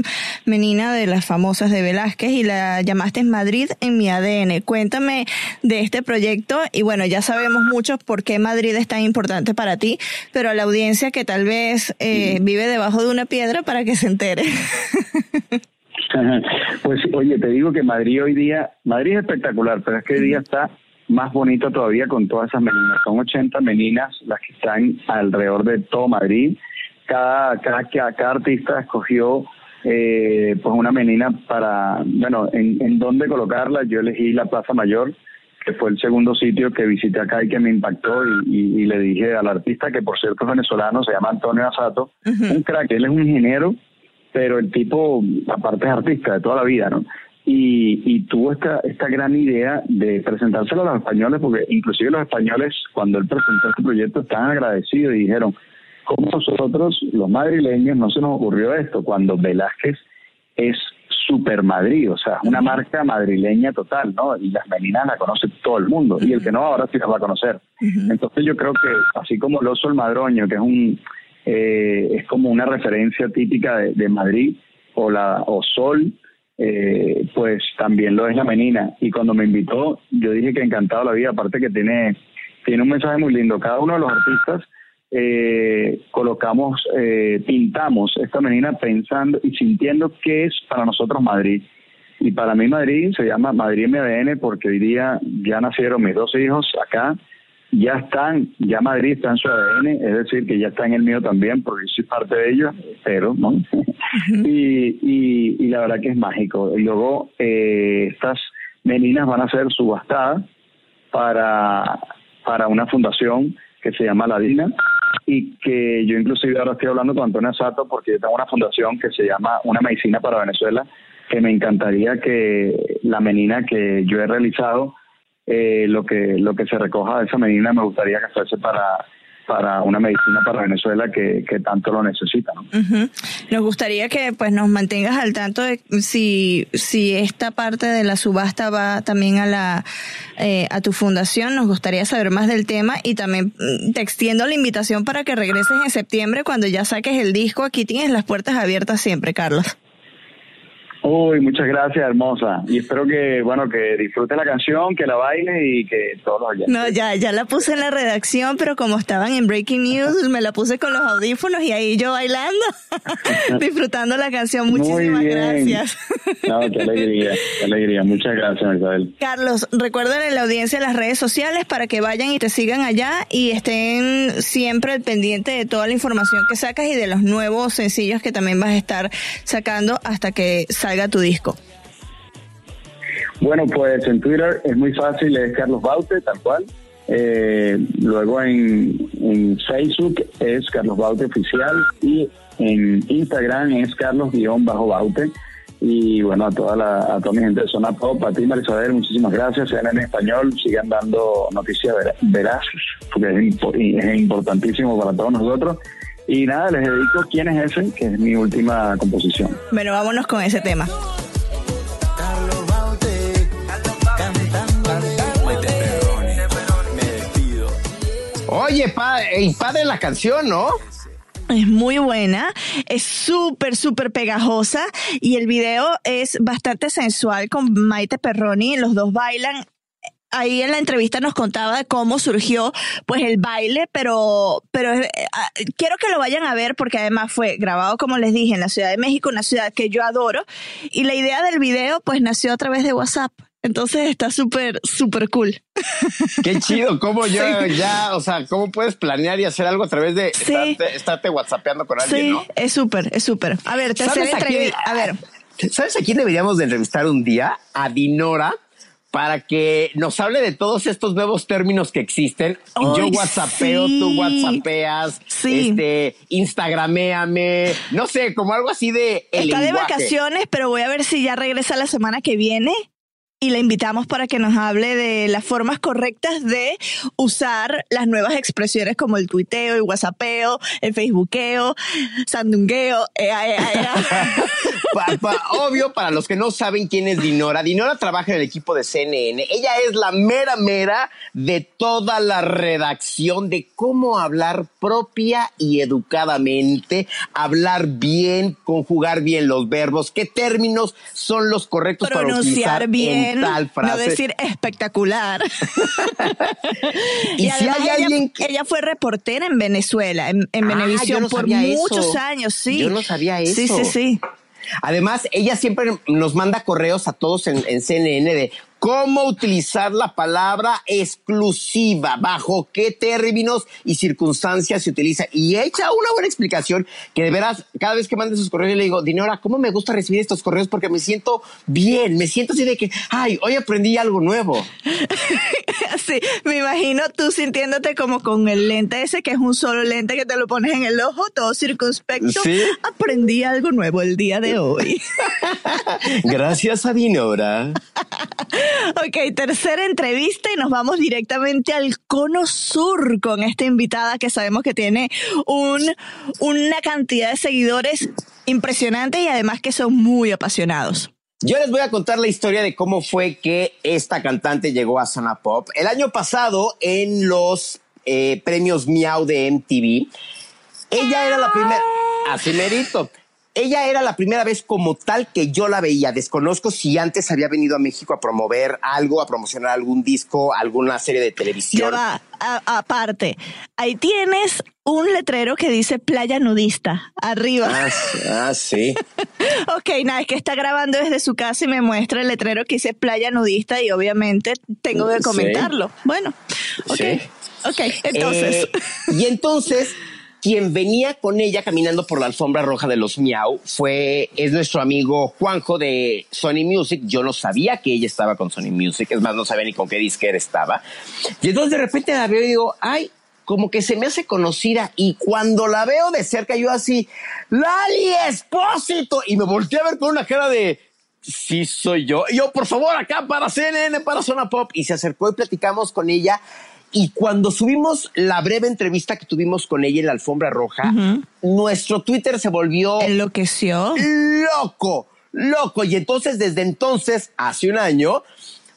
menina de las famosas de Velázquez y la llamaste Madrid en mi ADN. Cuéntame de este proyecto y bueno, ya sabemos mucho por qué Madrid es tan importante para ti, pero a la audiencia que tal vez eh, vive debajo de una piedra para que se entere. Pues oye, te digo que Madrid hoy día, Madrid es espectacular, pero es que hoy día está más bonito todavía con todas esas meninas. Son 80 meninas las que están alrededor de todo Madrid. Cada, cada, cada artista escogió eh, pues una menina para, bueno, en, en dónde colocarla. Yo elegí la Plaza Mayor, que fue el segundo sitio que visité acá y que me impactó y, le dije al artista, que por cierto es venezolano, se llama Antonio Asato, un crack, él es un ingeniero, pero el tipo aparte es artista de toda la vida, ¿no? Y, y tuvo esta, esta gran idea de presentárselo a los españoles, porque inclusive los españoles, cuando él presentó este proyecto, estaban agradecidos y dijeron, ¿cómo nosotros, los madrileños, no se nos ocurrió esto? Cuando Velázquez es super Madrid, o sea, una marca madrileña total, ¿no? Y las meninas la conoce todo el mundo, y el que no ahora sí las va a conocer. Entonces yo creo que, así como el oso el madroño, que es un eh, es como una referencia típica de, de Madrid, o la o Sol, eh, pues también lo es la menina. Y cuando me invitó, yo dije que encantado la vida, aparte que tiene, tiene un mensaje muy lindo. Cada uno de los artistas eh, colocamos, eh, pintamos esta menina pensando y sintiendo qué es para nosotros Madrid. Y para mí Madrid se llama Madrid MDN porque hoy día ya nacieron mis dos hijos acá ya están, ya Madrid está en su ADN, es decir, que ya está en el mío también, porque soy parte de ellos, pero, ¿no? y, y, la verdad que es mágico. Y luego, eh, estas meninas van a ser subastadas para, para una fundación que se llama La Dina y que yo inclusive ahora estoy hablando con Antonio Sato porque yo tengo una fundación que se llama Una Medicina para Venezuela que me encantaría que la menina que yo he realizado eh, lo que lo que se recoja de esa medina me gustaría que fuese para para una medicina para Venezuela que, que tanto lo necesita. ¿no? Nos gustaría que pues nos mantengas al tanto de si, si esta parte de la subasta va también a la eh, a tu fundación. Nos gustaría saber más del tema y también mm, te extiendo la invitación para que regreses en septiembre cuando ya saques el disco. Aquí tienes las puertas abiertas siempre, Carlos. Uy, muchas gracias, hermosa. Y espero que, bueno, que disfrute la canción, que la baile y que todos los oyentes. No, ya, ya la puse en la redacción, pero como estaban en Breaking News, me la puse con los audífonos y ahí yo bailando, disfrutando la canción. Muchísimas gracias. no, qué alegría, qué alegría. Muchas gracias, Isabel. Carlos, recuerden en la audiencia en las redes sociales para que vayan y te sigan allá y estén siempre al pendiente de toda la información que sacas y de los nuevos sencillos que también vas a estar sacando hasta que salga tu disco? Bueno, pues en Twitter es muy fácil, es Carlos Baute, tal cual. Eh, luego en, Facebook es Carlos Baute Oficial y en Instagram es Carlos-Baute. Y bueno, a toda, la, a toda mi gente de Zona Pop, a ti Marisabel, muchísimas gracias. Sean en español, sigan dando noticias veraz, porque es, es importantísimo para todos nosotros. Y nada, les dedico quién es ese, que es mi última composición. Bueno, vámonos con ese tema. Oye, padre, padre la canción, ¿no? Es muy buena, es súper, súper pegajosa y el video es bastante sensual con Maite Perroni. Los dos bailan ahí en la entrevista nos contaba de cómo surgió pues el baile, pero, pero eh, ah, quiero que lo vayan a ver porque además fue grabado, como les dije, en la Ciudad de México, una ciudad que yo adoro, y la idea del video pues nació a través de WhatsApp. Entonces está súper, súper cool. Qué chido, cómo yo ya, o sea, cómo puedes planear y hacer algo a través de estarte, whatsappeando con alguien, sí, es súper, es súper. A ver, te entrevista. A ver. ¿Sabes a quién deberíamos de entrevistar un día? A Dinora para que nos hable de todos estos nuevos términos que existen. Yo whatsappeo, tú whatsappeas, este, instagraméame, no sé, como algo así de Está de vacaciones, pero voy a ver si ya regresa la semana que viene y la invitamos para que nos hable de las formas correctas de usar las nuevas expresiones como el tuiteo, el whatsappeo, el facebookeo, sandungueo. Eh, obvio, para los que no saben quién es Dinora, Dinora trabaja en el equipo de CNN. Ella es la mera mera de toda la redacción de cómo hablar propia y educadamente, hablar bien, conjugar bien los verbos, qué términos son los correctos para utilizar bien no decir espectacular. y, si hay alguien ella, fue reportera en Venezuela, en, en ah, por muchos años, sí. Yo no sabía eso. Sí, sí, sí. Además, ella siempre nos manda correos a todos en, CNN de cómo utilizar la palabra exclusiva, bajo qué términos y circunstancias se utiliza. Y echa una buena explicación que de veras, cada vez que mande sus correos, le digo, Dinora, ¿cómo me gusta recibir estos correos? Porque me siento bien, me siento así de que, ay, hoy aprendí algo nuevo. sí, me imagino tú sintiéndote como con el lente ese, que es un solo lente que te lo pones en el ojo, todo circunspecto. ¿Sí? Aprendí algo nuevo el día de hoy. Gracias a Dinora. Ok, tercera entrevista y nos vamos directamente al cono sur con esta invitada que sabemos que tiene un, una cantidad de seguidores impresionantes y además que son muy apasionados. Yo les voy a contar la historia de cómo fue que esta cantante llegó a Zona Pop. El año pasado, en los eh, premios Miau de MTV, ella era la primera. Así merito ella era la primera vez como tal que yo la veía. Desconozco si antes había venido a México a promover algo, a promocionar algún disco, alguna serie de televisión. Ya aparte, ahí tienes un letrero que dice playa nudista arriba. Ah, ah sí. ok, nada, es que está grabando desde su casa y me muestra el letrero que dice playa nudista y obviamente tengo que comentarlo. Bueno, ok. Ok, entonces. Eh, y entonces, quien venía con ella caminando por la alfombra roja de los Miau fue, es nuestro amigo Juanjo de Sony Music. Yo no sabía que ella estaba con Sony Music, es más, no sabía ni con qué disquera estaba. Y entonces de repente la veo y digo, ay, como que se me hace conocida y cuando la veo de cerca yo así, Lali Espósito y me volteé a ver con una cara de sí soy yo. Y yo, por favor, acá para CNN, para Zona Pop y se acercó y platicamos con ella y cuando subimos la breve entrevista que tuvimos con ella en la alfombra roja, nuestro Twitter se volvió enloqueció. Loco, loco. Y entonces, desde entonces, hace un año,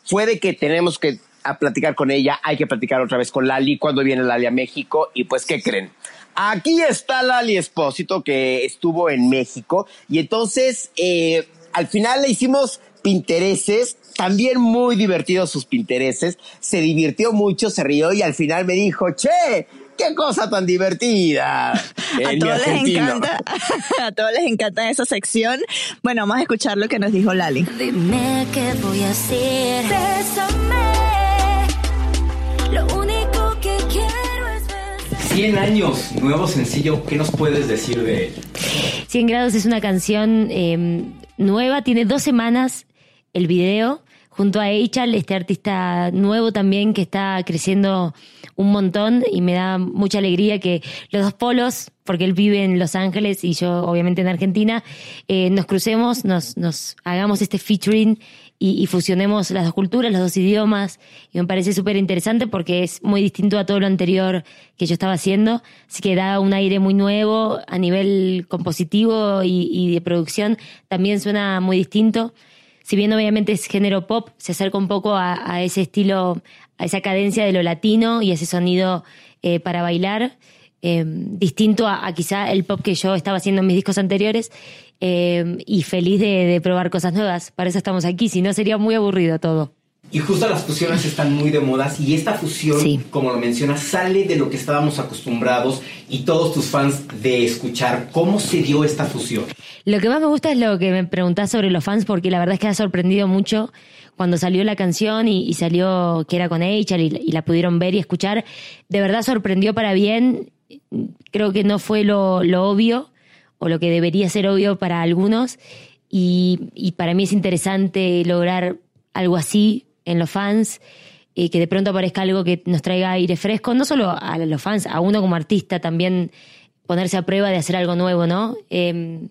fue de que tenemos que a platicar con ella, hay que platicar otra vez con Lali cuando viene Lali a México y pues, ¿qué creen? Aquí está Lali Espósito que estuvo en México y entonces eh, al final le hicimos pintereses, también muy divertidos sus pintereses, se divirtió mucho, se rió y al final me dijo, che, qué cosa tan divertida. a todos les encanta, a todos les encanta esa sección. Bueno, vamos a escuchar lo que nos dijo Lali. Dime qué voy a hacer. Bésame. Lo único que quiero es besar. 100 años, nuevo sencillo, ¿qué nos puedes decir de él? 100 grados es una canción eh, nueva, tiene dos semanas el video, junto a Eichal, este artista nuevo también que está creciendo un montón y me da mucha alegría que los dos polos, porque él vive en Los Ángeles y yo obviamente en Argentina, eh, nos crucemos, nos, nos hagamos este featuring y, y fusionemos las dos culturas, los dos idiomas, y me parece súper interesante porque es muy distinto a todo lo anterior que yo estaba haciendo, así que da un aire muy nuevo a nivel compositivo y, y de producción, también suena muy distinto. Si bien obviamente es género pop, se acerca un poco a, ese estilo, a esa cadencia de lo latino y ese sonido eh, para bailar, eh, distinto a, quizá el pop que yo estaba haciendo en mis discos anteriores eh, y feliz de probar cosas nuevas. Para eso estamos aquí, si no sería muy aburrido todo. Y justo las fusiones están muy de modas y esta fusión, Sí. como lo mencionas, sale de lo que estábamos acostumbrados y todos tus fans de escuchar. ¿Cómo se dio esta fusión? Lo que más me gusta es lo que me preguntás sobre los fans, porque la verdad es que ha sorprendido mucho cuando salió la canción y, y salió que era con Eichel y, y la pudieron ver y escuchar. De verdad sorprendió para bien. Creo que no fue lo, lo obvio o lo que debería ser obvio para algunos. Y, y para mí es interesante lograr algo así en los fans y que de pronto aparezca algo que nos traiga aire fresco, no solo a los fans, a uno como artista también ponerse a prueba de hacer algo nuevo, ¿no? Eh,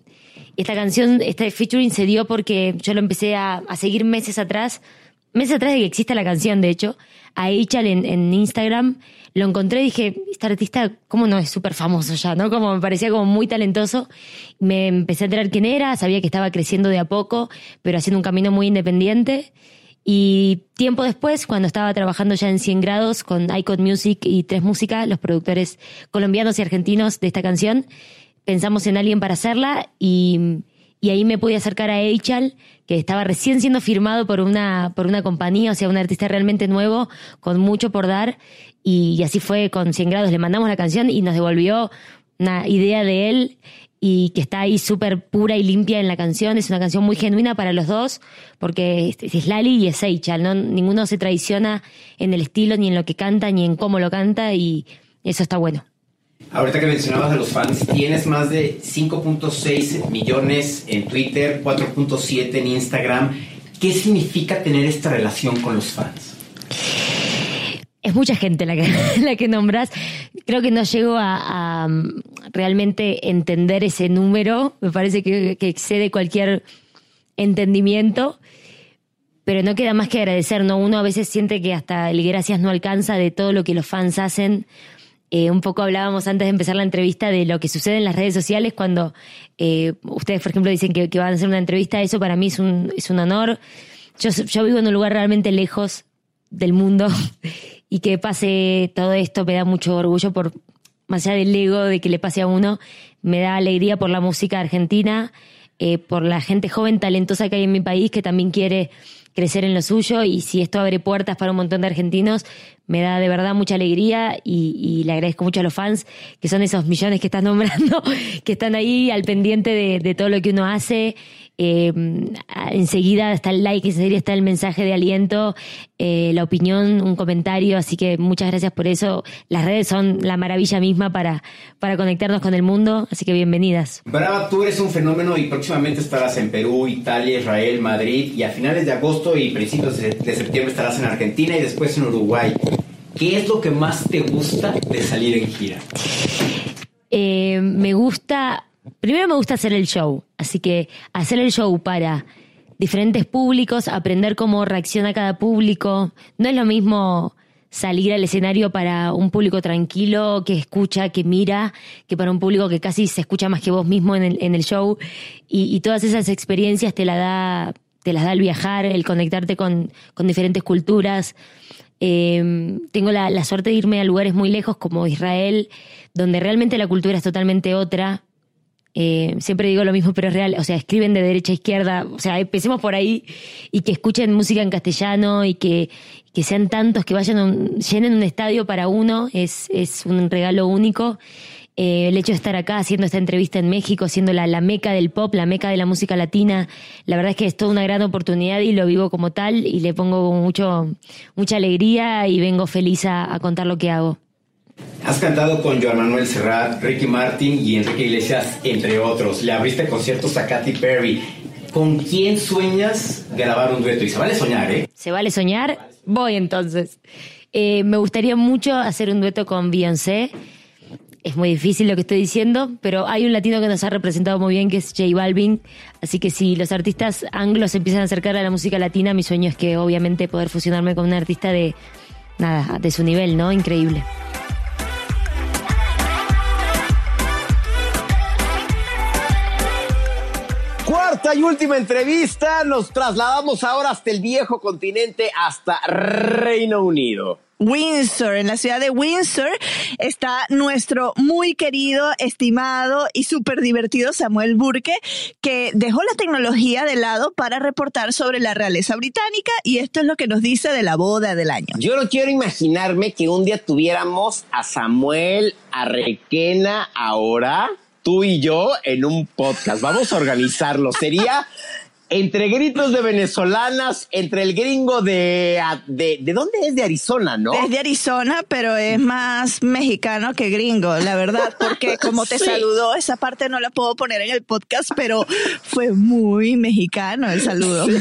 esta canción, este featuring se dio porque yo lo empecé a, a seguir meses atrás, meses atrás de que exista la canción, de hecho, a Eichel en, en Instagram, lo encontré y dije, este artista, ¿cómo no es súper famoso ya, no? Como me parecía como muy talentoso. Me empecé a enterar quién era, sabía que estaba creciendo de a poco, pero haciendo un camino muy independiente. Y tiempo después, cuando estaba trabajando ya en 100 grados con Icon Music y Tres Música, los productores colombianos y argentinos de esta canción, pensamos en alguien para hacerla y, y ahí me pude acercar a Eichal, que estaba recién siendo firmado por una, por una compañía, o sea, un artista realmente nuevo, con mucho por dar. Y, y así fue con 100 grados. Le mandamos la canción y nos devolvió una idea de él y que está ahí súper pura y limpia en la canción. Es una canción muy genuina para los dos, porque es, Lali y es Eichal, ¿no? Ninguno se traiciona en el estilo, ni en lo que canta, ni en cómo lo canta, y eso está bueno. Ahorita que mencionabas a los fans, tienes más de 5.6 millones en Twitter, 4.7 en Instagram. ¿Qué significa tener esta relación con los fans? Es mucha gente la que, la que nombras. Creo que no llego a, um, realmente entender ese número. Me parece que, excede cualquier entendimiento. Pero no queda más que agradecer, ¿no? Uno a veces siente que hasta el gracias no alcanza de todo lo que los fans hacen. Eh, un poco hablábamos antes de empezar la entrevista de lo que sucede en las redes sociales cuando eh, ustedes, por ejemplo, dicen que, van a hacer una entrevista. Eso para mí es un, es un honor. Yo vivo en un lugar realmente lejos del mundo y que pase todo esto me da mucho orgullo por, más allá del ego de que le pase a uno, me da alegría por la música argentina, eh, por la gente joven talentosa que hay en mi país que también quiere crecer en lo suyo y si esto abre puertas para un montón de argentinos, me da de verdad mucha alegría y, y, le agradezco mucho a los fans, que son esos millones que estás nombrando, que están ahí al pendiente de, de todo lo que uno hace eh, enseguida está el like, enseguida está el mensaje de aliento, eh, la opinión, un comentario, así que muchas gracias por eso. Las redes son la maravilla misma para, para conectarnos con el mundo, así que bienvenidas. Brava, tú eres un fenómeno y próximamente estarás en Perú, Italia, Israel, Madrid y a finales de agosto y principios de, de septiembre estarás en Argentina y después en Uruguay. ¿Qué es lo que más te gusta de salir en gira? Eh, me gusta Primero me gusta hacer el show, así que hacer el show para diferentes públicos, aprender cómo reacciona cada público. No es lo mismo salir al escenario para un público tranquilo, que escucha, que mira, que para un público que casi se escucha más que vos mismo en el, show. Y, todas esas experiencias te, la da, te las da el viajar, el conectarte con, diferentes culturas. Eh, tengo la suerte de irme a lugares muy lejos como Israel, donde realmente la cultura es totalmente otra eh, siempre digo lo mismo, pero es real. O sea, escriben de derecha a izquierda. O sea, empecemos por ahí y que escuchen música en castellano y que, que sean tantos que vayan, llenen un estadio para uno. Es, es un regalo único. Eh, el hecho de estar acá haciendo esta entrevista en México, siendo la, la, meca del pop, la meca de la música latina, la verdad es que es toda una gran oportunidad y lo vivo como tal y le pongo mucho, mucha alegría y vengo feliz a contar lo que hago. Has cantado con Joan Manuel Serrat, Ricky Martin y Enrique Iglesias, entre otros. Le abriste conciertos a Katy Perry. ¿Con quién sueñas grabar un dueto? Y se vale soñar, ¿eh? Se vale soñar. Voy entonces. Eh, me gustaría mucho hacer un dueto con Beyoncé. Es muy difícil lo que estoy diciendo, pero hay un latino que nos ha representado muy bien, que es J Balvin. Así que si los artistas anglos empiezan a acercar a la música latina, mi sueño es que obviamente poder fusionarme con un artista de, nada, de su nivel, ¿no? Increíble. Cuarta y última entrevista, nos trasladamos ahora hasta el viejo continente, hasta Reino Unido. Windsor, en la ciudad de Windsor, está nuestro muy querido, estimado y súper divertido Samuel Burke, que dejó la tecnología de lado para reportar sobre la realeza británica y esto es lo que nos dice de la boda del año. Yo no quiero imaginarme que un día tuviéramos a Samuel, a Requena, ahora tú y yo en un podcast. Vamos a organizarlo. Sería entre gritos de venezolanas, entre el gringo de, de, de dónde es de Arizona, ¿no? Es de Arizona, pero es más mexicano que gringo, la verdad, porque como te saludó, esa parte no la puedo poner en el podcast, pero fue muy mexicano el saludo.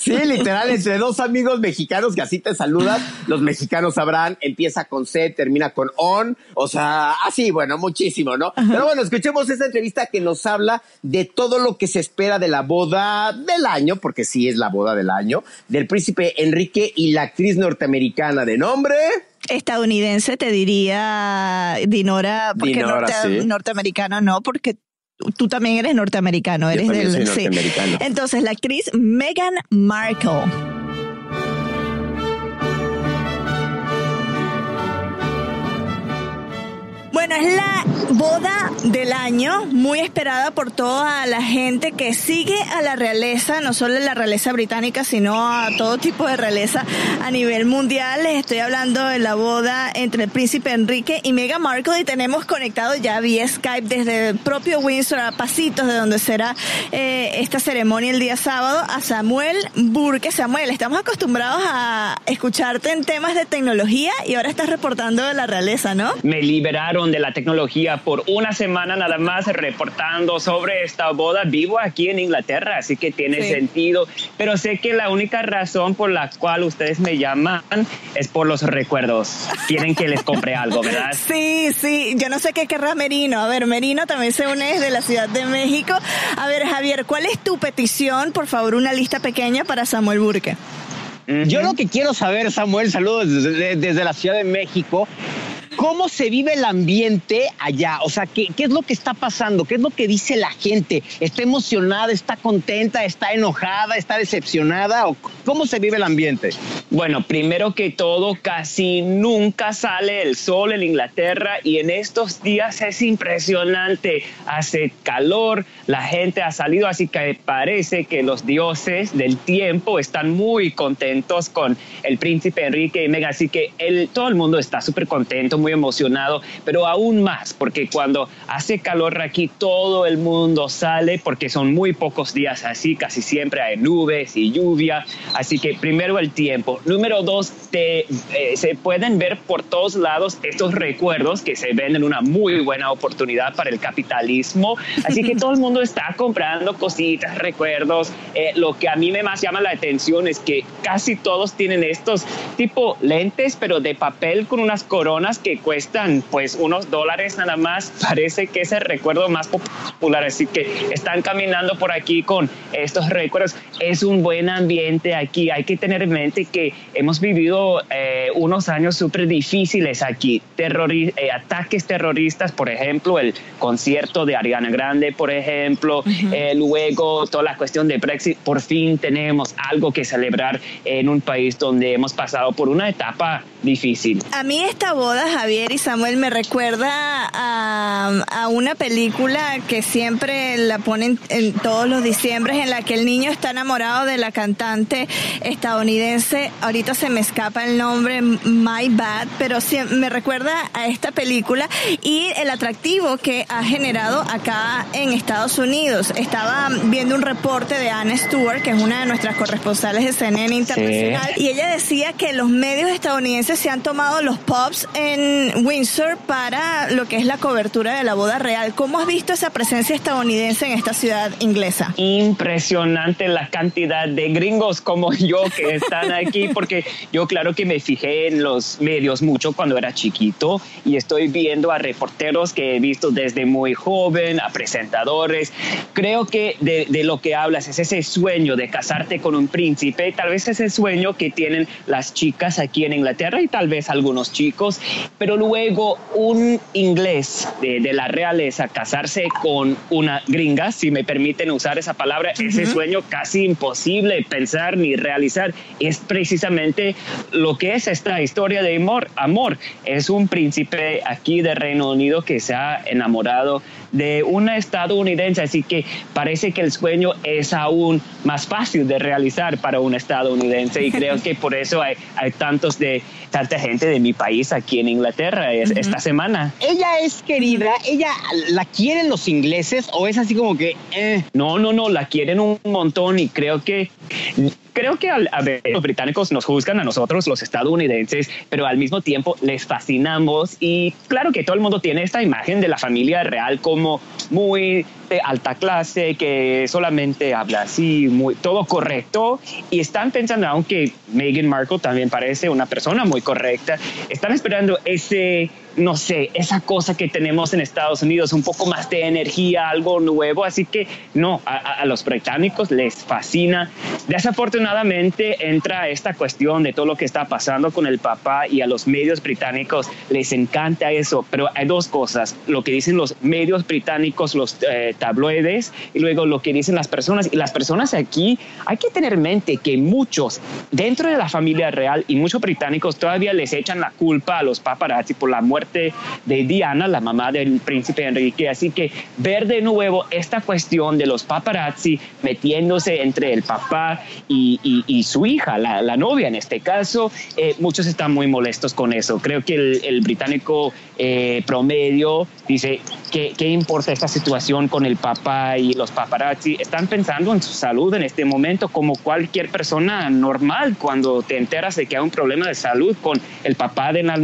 Sí, literal, entre dos amigos mexicanos que así te saludan, los mexicanos sabrán, empieza con C, termina con on, o sea, así, bueno, muchísimo, ¿no? Pero bueno, escuchemos esta entrevista que nos habla de todo lo que se espera de la voz boda del año, porque sí es la boda del año, del príncipe Enrique y la actriz norteamericana de nombre estadounidense, te diría Dinora, porque norteamericano no, porque tú también eres norteamericano, eres del norteamericano. Entonces, la actriz Meghan Markle. Bueno, es la boda del año, muy esperada por toda la gente que sigue a la realeza, no solo a la realeza británica, sino a todo tipo de realeza a nivel mundial. Les estoy hablando de la boda entre el príncipe Enrique y Meghan Markle y tenemos conectado ya vía Skype desde el propio Windsor a pasitos de donde será eh, esta ceremonia el día sábado a Samuel Burke. Samuel, estamos acostumbrados a escucharte en temas de tecnología y ahora estás reportando de la realeza, ¿no? Me liberaron de la tecnología por una semana nada más reportando sobre esta boda. Vivo aquí en Inglaterra, así que tiene sentido. Pero sé que la única razón por la cual ustedes me llaman es por los recuerdos. Quieren que les compre algo, ¿verdad? Sí, sí. Yo no sé qué querrá Merino. A ver, Merino también se une desde la Ciudad de México. A ver, Javier, ¿cuál es tu petición? Por favor, una lista pequeña para Samuel Burke. Yo lo que quiero saber, Samuel, saludos desde, desde, la Ciudad de México, ¿Cómo se vive el ambiente allá? O sea, ¿qué, ¿qué es lo que está pasando? ¿Qué es lo que dice la gente? ¿Está emocionada? ¿Está contenta? ¿Está enojada? ¿Está decepcionada? ¿O ¿Cómo se vive el ambiente? Bueno, primero que todo, casi nunca sale el sol en Inglaterra y en estos días es impresionante. Hace calor, la gente ha salido, así que parece que los dioses del tiempo están muy contentos con el príncipe Enrique y Meghan, así que el, todo el mundo está súper contento, muy emocionado, pero aún más, porque cuando hace calor aquí todo el mundo sale, porque son muy pocos días así, casi siempre hay nubes y lluvia, así que primero el tiempo. Número dos, te, eh, se pueden ver por todos lados estos recuerdos que se ven en una muy buena oportunidad para el capitalismo, así que todo el mundo está comprando cositas, recuerdos. Eh, lo que a mí me más llama la atención es que casi todos tienen estos tipo lentes, pero de papel con unas coronas que cuestan pues unos dólares nada más. Parece que es el recuerdo más popular, así que están caminando por aquí con estos recuerdos. Es un buen ambiente aquí. Hay que tener en mente que hemos vivido eh, unos años súper difíciles aquí. Terrori eh, ataques terroristas, por ejemplo, el concierto de Ariana Grande, por ejemplo, eh, luego toda la cuestión de Brexit. Por fin tenemos algo que celebrar en un país donde hemos pasado por una etapa difícil. A mí esta boda, Javier y Samuel, me recuerda a, una película que siempre la ponen en todos los diciembres en la que el niño está enamorado de la cantante estadounidense. Ahorita se me escapa el nombre, My Bad, pero me recuerda a esta película y el atractivo que ha generado acá en Estados Unidos. Estaba viendo un reporte de Anne Stewart, que es una de nuestras corresponsales de CNN Internacional, y ella decía que los medios estadounidenses se han tomado los pubs en Windsor para lo que es la cobertura de la boda real. ¿Cómo has visto esa presencia estadounidense en esta ciudad inglesa? Impresionante la cantidad de gringos como yo que están aquí, porque yo claro que me fijé en los medios mucho cuando era chiquito y estoy viendo a reporteros que he visto desde muy joven, a presentadores. Creo que de, de lo que hablas es ese sueño de casarte con un príncipe, tal vez ese sueño que tienen las chicas aquí en Inglaterra y tal vez algunos chicos, pero luego un inglés de, de la realeza casarse con una gringa, si me permiten usar esa palabra, ese sueño casi imposible pensar ni realizar, es precisamente lo que es esta historia de amor. amor. Es un príncipe aquí de Reino Unido que se ha enamorado de una estadounidense, así que parece que el sueño es aún más fácil de realizar para un estadounidense y creo que por eso hay, hay tantos de tanta gente de mi país aquí en Inglaterra es- esta semana. ¿Ella es querida? ¿Ella la quieren los ingleses o es así como que... eh? No, no, no, la quieren un montón y creo que creo que al- a ver, los británicos nos juzgan a nosotros, los estadounidenses, pero al mismo tiempo les fascinamos y claro que todo el mundo tiene esta imagen de la familia real como muy alta clase, que solamente habla así, muy, todo correcto y están pensando, aunque Meghan Markle también parece una persona muy correcta, están esperando ese no sé, esa cosa que tenemos en Estados Unidos, un poco más de energía, algo nuevo. Así que no, a, a- los británicos les fascina. Desafortunadamente entra esta cuestión de todo lo que está pasando con el papá y a los medios británicos les encanta eso. Pero hay dos cosas, lo que dicen los medios británicos, los eh, tabloides, y luego lo que dicen las personas. Y las personas aquí, hay que tener en mente que muchos dentro de la familia real y muchos británicos todavía les echan la culpa a los paparazzi por la muerte de Diana, la mamá del príncipe Enrique. Así que ver de nuevo esta cuestión de los paparazzi metiéndose entre el papá y, y- y su hija, la, la novia en este caso, eh, muchos están muy molestos con eso. Creo que el, el británico eh, promedio dice, ¿qué, ¿qué importa esta situación con el papá y los paparazzi? Están pensando en su salud en este momento como cualquier persona normal cuando te enteras de que hay un problema de salud con el papá de la,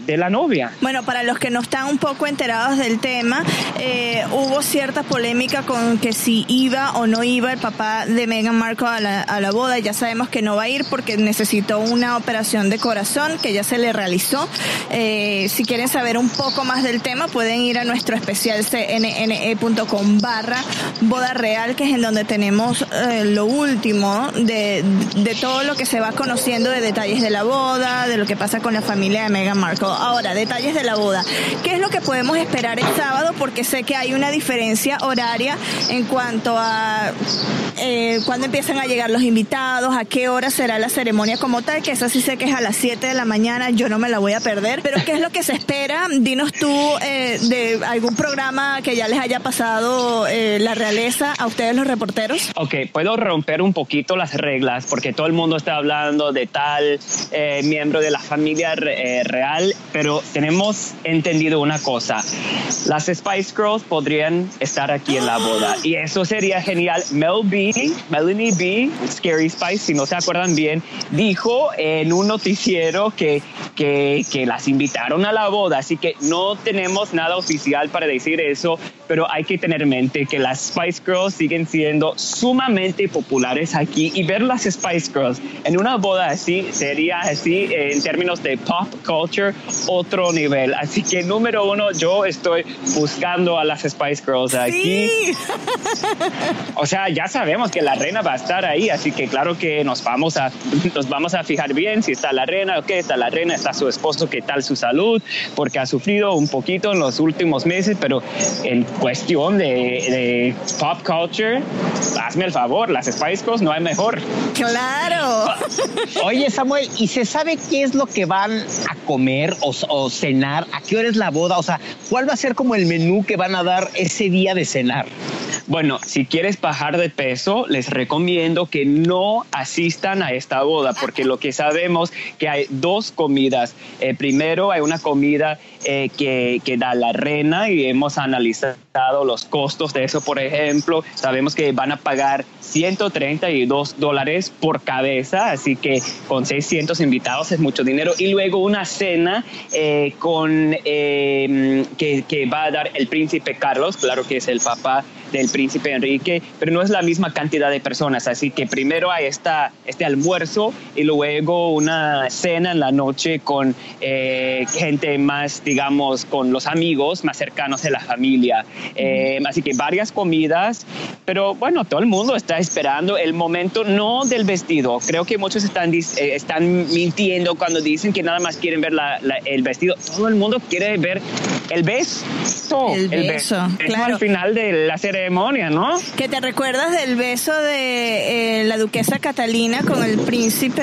de la novia. Bueno, para los que no están un poco enterados del tema, eh, hubo cierta polémica con que si iba o no iba el papá de Meghan Markle a la, a la boda. Ya sabemos que no va a ir porque necesitó una operación de corazón que ya se le realizó. Eh, si quieren saber un poco más del tema, pueden ir a nuestro especial cnne.com barra boda real, que es en donde tenemos eh, lo último de, de todo lo que se va conociendo de detalles de la boda, de lo que pasa con la familia de Meghan Markle. Ahora, detalles de la boda. ¿Qué es lo que podemos esperar el sábado? Porque sé que hay una diferencia horaria en cuanto a eh, cuándo empiezan a llegar los invitados, a qué hora será la ceremonia como tal, que esa sí sé que es a las 7 de la mañana, yo no me la voy a perder. Pero ¿qué es lo que se espera? Dinos tú eh, de algún programa que ya les haya pasado eh, la realeza a ustedes los reporteros. Ok, puedo romper un poquito las reglas porque todo el mundo está hablando de tal eh, miembro de la familia re- eh, real, pero tenemos entendido una cosa. Las Spice Girls podrían estar aquí en la boda y eso sería genial. Mel B, Melanie B, Scary Spice, si no se acuerdan bien, dijo en un noticiero que, que, que las invitaron a la boda, así que no tenemos nada oficial para decir eso, pero hay que tener en mente que las Spice Girls siguen siendo sumamente populares aquí y ver las Spice Girls en una boda así sería así eh, en términos de pop culture otro nivel. Así que número uno, yo estoy buscando a las Spice Girls aquí. O sea, ya sabemos que la reina va a estar ahí, así que claro que nos vamos a nos vamos a fijar bien si está la reina o qué está la reina, está su esposo, qué tal su salud, porque ha sufrido un poquito en los últimos meses, pero en cuestión de, de pop culture, hazme el favor, las Spice Girls no hay mejor. Claro. Oye, Samuel, ¿y se sabe qué es lo que van a comer o, o cenar? ¿A qué hora es la boda? O sea, ¿cuál va a ser como el menú que van a dar ese día de cenar? Bueno, si quieres bajar de peso, les recomiendo que no asistan a esta boda, porque lo que sabemos que hay dos comidas. Eh, primero, hay una comida eh, que, da la reina y hemos analizado los costos de eso. Por ejemplo, sabemos que van a pagar 132 dólares por cabeza, así que con 600 invitados es mucho dinero. Y luego una cena eh, con que, que va a dar el príncipe Carlos, claro que es el papá del príncipe Enrique, pero no es la misma cantidad de personas, así que primero hay esta, este almuerzo y luego una cena en la noche con eh, gente más, digamos, con los amigos más cercanos de la familia. Eh, así que varias comidas, pero bueno, todo el mundo está esperando el momento, no del vestido. Creo que muchos están, eh, están mintiendo cuando dicen que nada más quieren ver la- la- el vestido. Todo el mundo quiere ver el beso. El be- beso, beso claro. al final de la ceremonia, ¿no? Que te recuerdas del beso de eh, la duquesa Catalina con el príncipe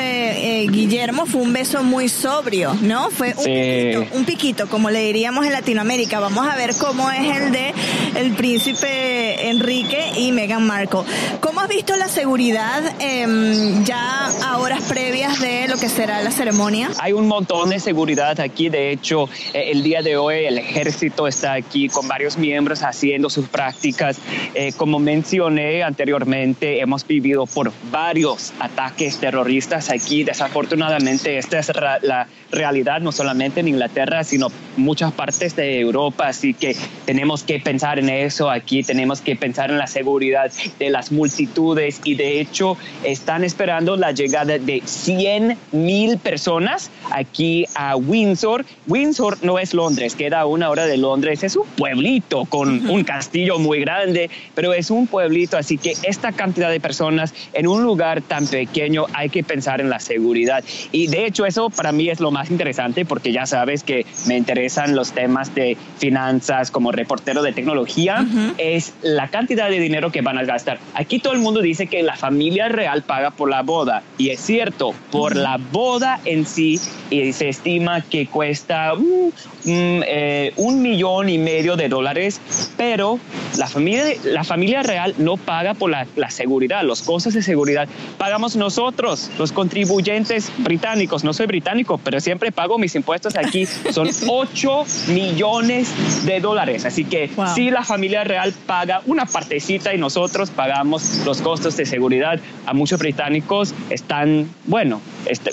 eh, Guillermo, fue un beso muy sobrio, ¿no? Fue un, Sí. piquito, un piquito, como le diríamos en Latinoamérica. Vamos a ver cómo es el de el príncipe Enrique y Meghan Markle. ¿Cómo has visto la seguridad em, ya a horas previas de lo que será la ceremonia? Hay un montón de seguridad aquí. De hecho, eh, el día de hoy el ejército está aquí con varios miembros haciendo sus prácticas. Eh, como mencioné anteriormente, hemos vivido por varios ataques terroristas aquí. Desafortunadamente, esta es la realidad no solamente en Inglaterra, sino muchas partes de Europa. Así que tenemos que pensar en eso aquí. Tenemos que pensar en la seguridad de las multitudes y de hecho están esperando la llegada de 100 mil personas aquí a Windsor. Windsor no es Londres, queda a una hora de Londres, es un pueblito con un castillo muy grande, pero es un pueblito, así que esta cantidad de personas en un lugar tan pequeño hay que pensar en la seguridad. Y de hecho eso para mí es lo más interesante porque ya sabes que me interesan los temas de finanzas como reportero de tecnología, es la cantidad de dinero que van a gastar. Aquí todo el mundo dice que la familia real paga por la boda y es cierto, por la boda en sí y se estima que cuesta mm, mm, eh, un millón y medio de dólares, pero la familia, la familia real no paga por la, la seguridad, los costos de seguridad pagamos nosotros, los contribuyentes británicos. No soy británico, pero siempre pago mis impuestos aquí. Son 8 millones de dólares. Así que Wow. sí, la familia real paga una partecita y nosotros pagamos los costos de seguridad. A muchos británicos están, bueno,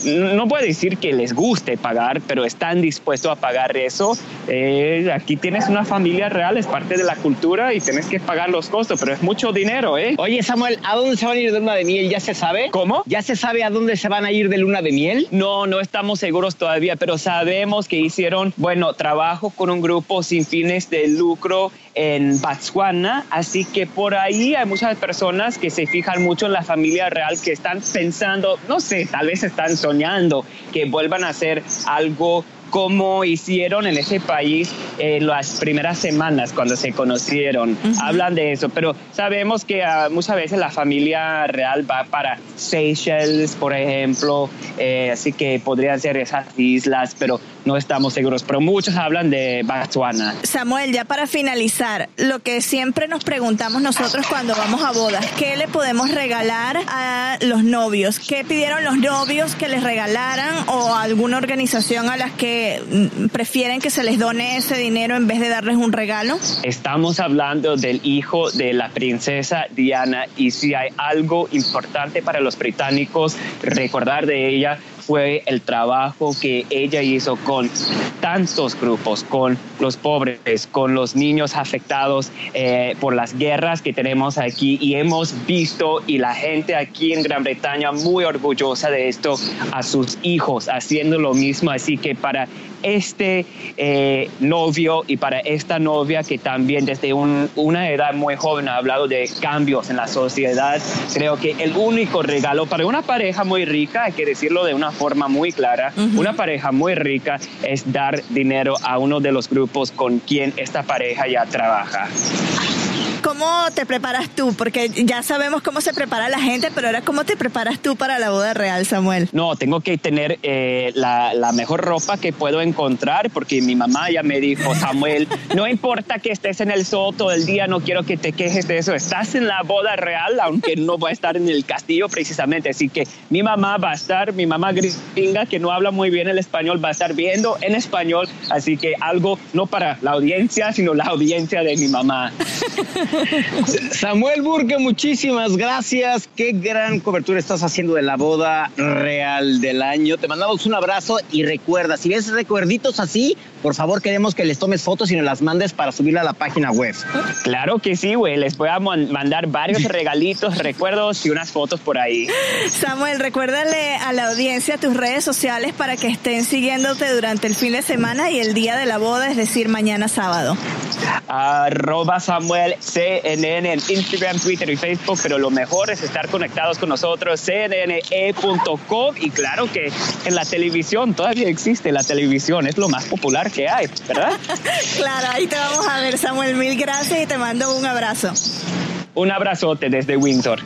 no puedo decir que les guste pagar, pero están dispuestos a pagar eso. Eh, aquí tienes una familia real, es parte de la cultura y tienes que pagar los costos, pero es mucho dinero, ¿eh? Oye, Samuel, ¿a dónde se van a ir de luna de miel? ¿Ya se sabe? ¿Cómo? ¿Ya se sabe a dónde se van a ir de luna de miel? No, no estamos seguros todavía, pero sabemos que hicieron, bueno, trabajo con un grupo sin fines de lucro en Botswana, así que por ahí hay muchas personas que se fijan mucho en la familia real, que están pensando, no sé, tal vez están soñando que vuelvan a hacer algo como hicieron en ese país en las primeras semanas cuando se conocieron. Hablan de eso, pero sabemos que ah, muchas veces la familia real va para Seychelles, por ejemplo, eh, así que podrían ser esas islas, pero no estamos seguros. Pero muchos hablan de Botswana. Samuel, ya para finalizar, lo que siempre nos preguntamos nosotros cuando vamos a bodas, ¿qué le podemos regalar a los novios? ¿Qué pidieron los novios que les regalaran o alguna organización a las que mm, prefieren que se les done ese dinero en vez de darles un regalo? Estamos hablando del hijo de la princesa Diana y si hay algo importante para los británicos recordar de ella fue el trabajo que ella hizo con tantos grupos, con los pobres, con los niños afectados eh, por las guerras que tenemos aquí y hemos visto y la gente aquí en Gran Bretaña muy orgullosa de esto a sus hijos haciendo lo mismo. Así que para este eh, novio y para esta novia que también desde un- una edad muy joven ha hablado de cambios en la sociedad, creo que el único regalo para una pareja muy rica, hay que decirlo de una forma muy clara, una pareja muy rica es dar dinero a uno de los grupos con quien esta pareja ya trabaja. ¿Cómo te preparas tú? Porque ya sabemos cómo se prepara la gente, pero ahora ¿cómo te preparas tú para la boda real, Samuel? No, tengo que tener eh, la, la mejor ropa que puedo encontrar porque mi mamá ya me dijo, Samuel, no importa que estés en el sol todo el día, no quiero que te quejes de eso. Estás en la boda real, aunque no va a estar en el castillo precisamente. Así que mi mamá va a estar, mi mamá gringa que no habla muy bien el español, va a estar viendo en español. Así que algo no para la audiencia, sino la audiencia de mi mamá. Samuel Burke, muchísimas gracias. Qué gran cobertura estás haciendo de la boda real del año. Te mandamos un abrazo y recuerda, si ves recuerditos así, por favor queremos que les tomes fotos y nos las mandes para subirla a la página web. Claro que sí, güey. Les voy a man- mandar varios regalitos, recuerdos y unas fotos por ahí. Samuel, recuérdale a la audiencia tus redes sociales para que estén siguiéndote durante el fin de semana y el día de la boda, es decir, mañana sábado. arroba Samuel CNN en Instagram, Twitter y Facebook, pero lo mejor es estar conectados con nosotros, cnne.com y claro que en la televisión, todavía existe la televisión, es lo más popular que hay, ¿verdad? Claro, ahí te vamos a ver, Samuel. Mil gracias y te mando un abrazo. Un abrazote desde Windsor.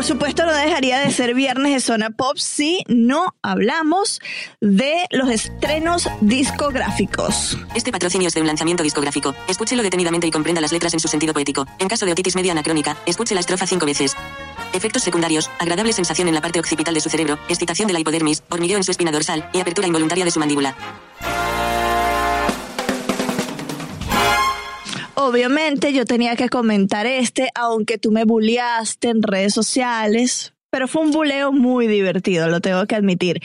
Por supuesto, no dejaría de ser viernes de Zona Pop si no hablamos de los estrenos discográficos. Este patrocinio es de un lanzamiento discográfico. Escúchelo detenidamente y comprenda las letras en su sentido poético. En caso de otitis media anacrónica, escuche la estrofa cinco veces. Efectos secundarios, agradable sensación en la parte occipital de su cerebro, excitación de la hipodermis, hormigueo en su espina dorsal y apertura involuntaria de su mandíbula. Obviamente yo tenía que comentar este, aunque tú me bulleaste en redes sociales, pero fue un buleo muy divertido, lo tengo que admitir.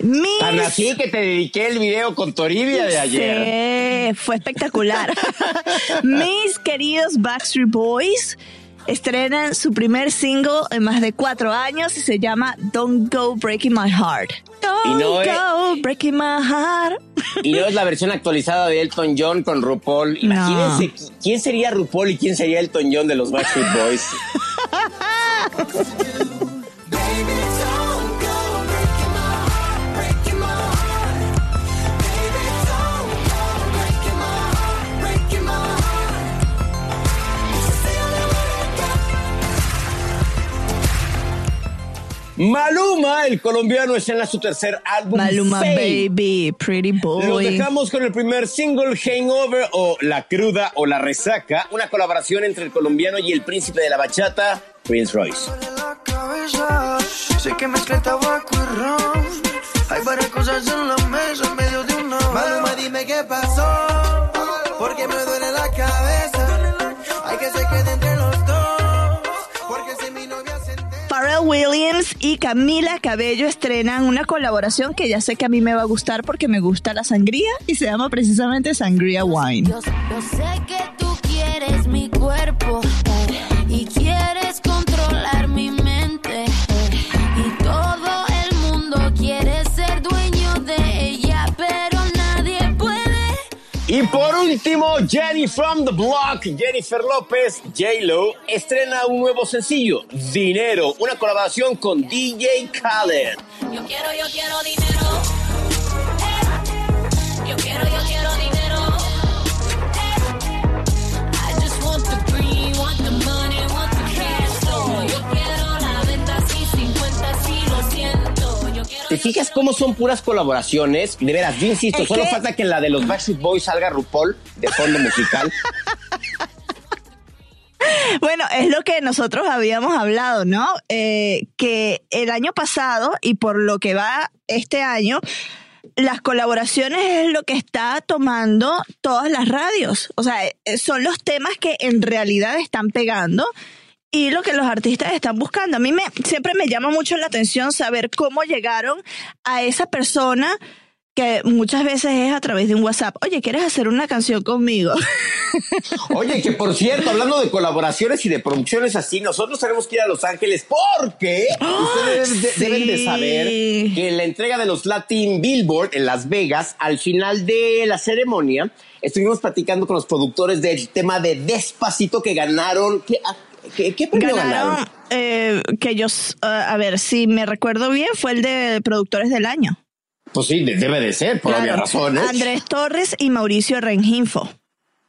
Mis- Tan así que te dediqué el video con Toribia de ayer. Sí, fue espectacular. Mis queridos Backstreet Boys estrenan su primer single en más de cuatro años y se llama Don't Go Breaking My Heart. Y Don't es- go breaking my heart. Y no es la versión actualizada de Elton John con RuPaul. Imagínense quién sería RuPaul y quién sería Elton John de los Backstreet Boys. Maluma, el colombiano, estrena su tercer álbum. Maluma Fame. Baby, Pretty Los Boy. dejamos con el primer single, Hangover o La Cruda o La Resaca, una colaboración entre el colombiano y el príncipe de la bachata, Prince Royce. cabeza. Sé que mezclé tabaco y ron. Hay varias cosas en la mesa en medio de una. Maluma, dime qué pasó. Porque me duele la cabeza. Hay que se quede entre Williams y Camila Cabello estrenan una colaboración que ya sé que a mí me va a gustar porque me gusta la sangría y se llama precisamente Sangría Wine. Yo, sé que tú quieres mi cuerpo y quieres controlar Y por último, Jenny from the Block, Jennifer López, J-Lo, estrena un nuevo sencillo, Dinero, una colaboración con DJ Khaled. Yo quiero, yo quiero dinero. ¿Te fijas cómo son puras colaboraciones? De veras, yo insisto, solo falta que en la de los Backstreet Boys salga RuPaul de fondo musical. Bueno, es lo que nosotros habíamos hablado, ¿no? Eh, que el año pasado y por lo que va este año, las colaboraciones es lo que está tomando todas las radios. O sea, eh, son los temas que en realidad están pegando y lo que los artistas están buscando. A mí me, siempre me llama mucho la atención saber cómo llegaron a esa persona que muchas veces es a través de un WhatsApp. Oye, ¿quieres hacer una canción conmigo? Oye, que por cierto, hablando de colaboraciones y de producciones así, nosotros tenemos que ir a Los Ángeles porque ustedes de- sí. deben de saber que en la entrega de los Latin Billboard en Las Vegas, al final de la ceremonia, estuvimos platicando con los productores del tema de Despacito que ganaron. ¿Qué, qué- qué premio Ganaron, ganaron? eh, que ellos, uh, a ver, si me recuerdo bien, fue el de productores del año. Pues sí, de- debe de ser, por obvias Claro. razones. Andrés Torres y Mauricio Rengifo.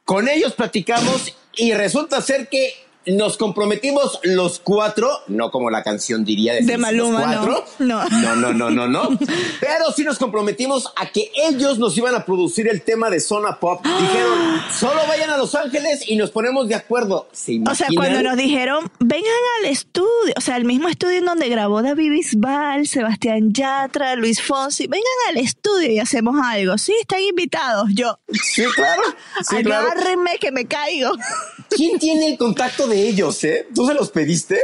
Con ellos platicamos y resulta ser que nos comprometimos los cuatro, no como la canción diría de, De Maluma, los cuatro. no. no, no, no, no, no. Pero sí nos comprometimos a que ellos nos iban a producir el tema de Zona Pop. Dijeron, solo vayan a Los Ángeles y nos ponemos de acuerdo. ¿Se O sea, cuando nos dijeron, vengan al estudio, o sea, el mismo estudio en donde grabó David Bisbal, Sebastián Yatra, Luis Fonsi, vengan al estudio y hacemos algo. Sí, están invitados. Yo, Sí, claro. Sí, claro. agárrenme que me caigo. ¿Quién tiene el contacto de ellos, eh? ¿Tú se los pediste?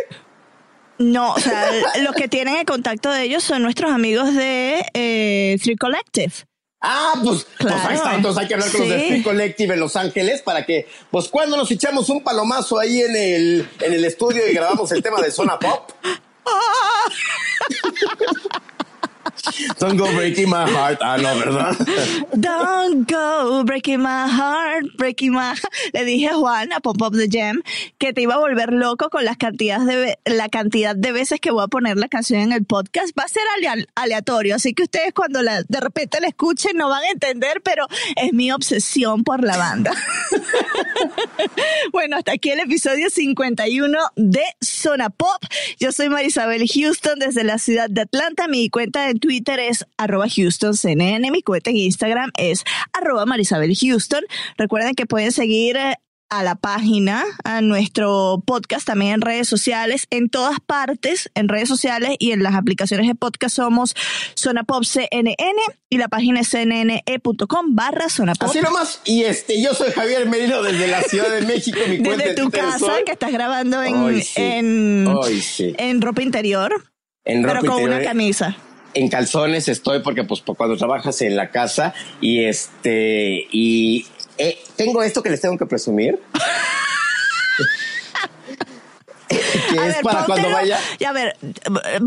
No, o sea, los que tienen el contacto de ellos son nuestros amigos de eh, Three Collective. Ah, pues, pues Claro. ahí está. Entonces hay que hablar con los de Sí. Free Collective en Los Ángeles para que, pues, cuando nos echamos un palomazo ahí en el, en el estudio y grabamos el tema de Zona Pop. Don't go breaking my heart. Ah, no, ¿verdad? Don't go breaking my heart, breaking my Le dije a Juan, a Pop Up the Jam, que te iba a volver loco con las cantidades de, la cantidad de veces que voy a poner la canción en el podcast. Va a ser alea- aleatorio, así que ustedes cuando de repente la escuchen no van a entender, pero es mi obsesión por la banda. bueno, hasta aquí el episodio 51 de Zona Pop. Yo soy Marisabel Houston desde la ciudad de Atlanta. Mi cuenta en Twitter es arroba HoustonCNN. Mi cuenta en Instagram es arroba Marisabel Houston. Recuerden que pueden seguir eh, a la página, a nuestro podcast también en redes sociales, en todas partes, en redes sociales y en las aplicaciones de podcast somos Zona Pop CNN y la página es cnne.com barra Zona Pop. Así nomás. Y este, yo soy Javier Merino desde la Ciudad de México. Mi cuenta Desde tu casa, que estás grabando en, Hoy sí. en, Hoy sí. en ropa interior, En pero con una camisa. En calzones estoy porque pues cuando trabajas en la casa y este y eh, tengo esto que les tengo que presumir que A es ver, para cuando vaya y a ver,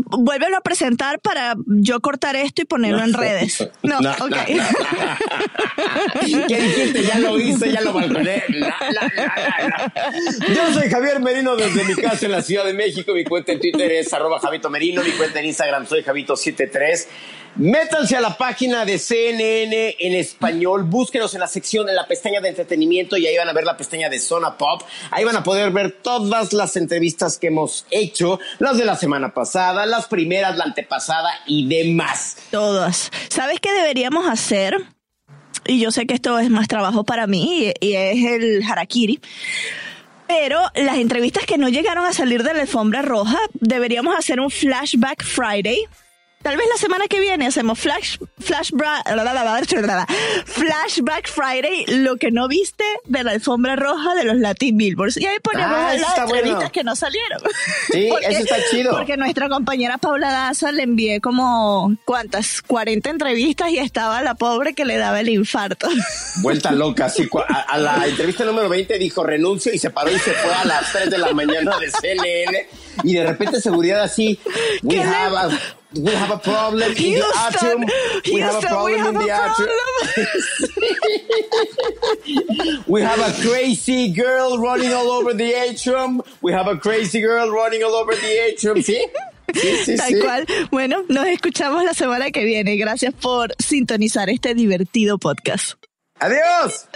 vuélvelo a presentar para yo cortar esto y ponerlo en redes. No, No, ok. ¿Qué dijiste? Ya lo hice, ya lo balconé. Yo soy Javier Merino desde mi casa en la Ciudad de México. Mi cuenta en Twitter es arroba Javito Merino. Mi cuenta en Instagram soy Javito73. Métanse a la página de CNN en español. Búsquenos en la sección, en la pestaña de entretenimiento y ahí van a ver la pestaña de Zona Pop. Ahí van a poder ver todas las entrevistas que hemos hecho. Las de la semana pasada, las primeras, la antepasada y demás. Todas. ¿Sabes qué deberíamos hacer? Y yo sé que esto es más trabajo para mí y, es el harakiri. Pero las entrevistas que no llegaron a salir de la alfombra roja, deberíamos hacer un flashback Friday Tal vez la semana que viene hacemos flash, flash, flashback Friday, lo que no viste de la alfombra roja de los Latin Billboards. Y ahí ponemos Ah, las entrevistas bueno. que no salieron. Sí, eso está chido. Porque nuestra compañera Paula Daza le envié como, ¿cuántas? 40 entrevistas y estaba la pobre que le daba el infarto. Vuelta loca, cua- a, a la entrevista número 20 dijo renuncio y se paró y se fue a las 3 de la mañana de CNN y de repente seguridad así, we ¿Qué le- have a, we have a problem in the atrium, we have a problem have in the atrium. We have a crazy girl running all over the atrium. We have a crazy girl running all over the atrium. ¿Sí? Sí, sí, Tal sí. cual. Bueno, nos escuchamos la semana que viene. Gracias por sintonizar este divertido podcast. Adiós.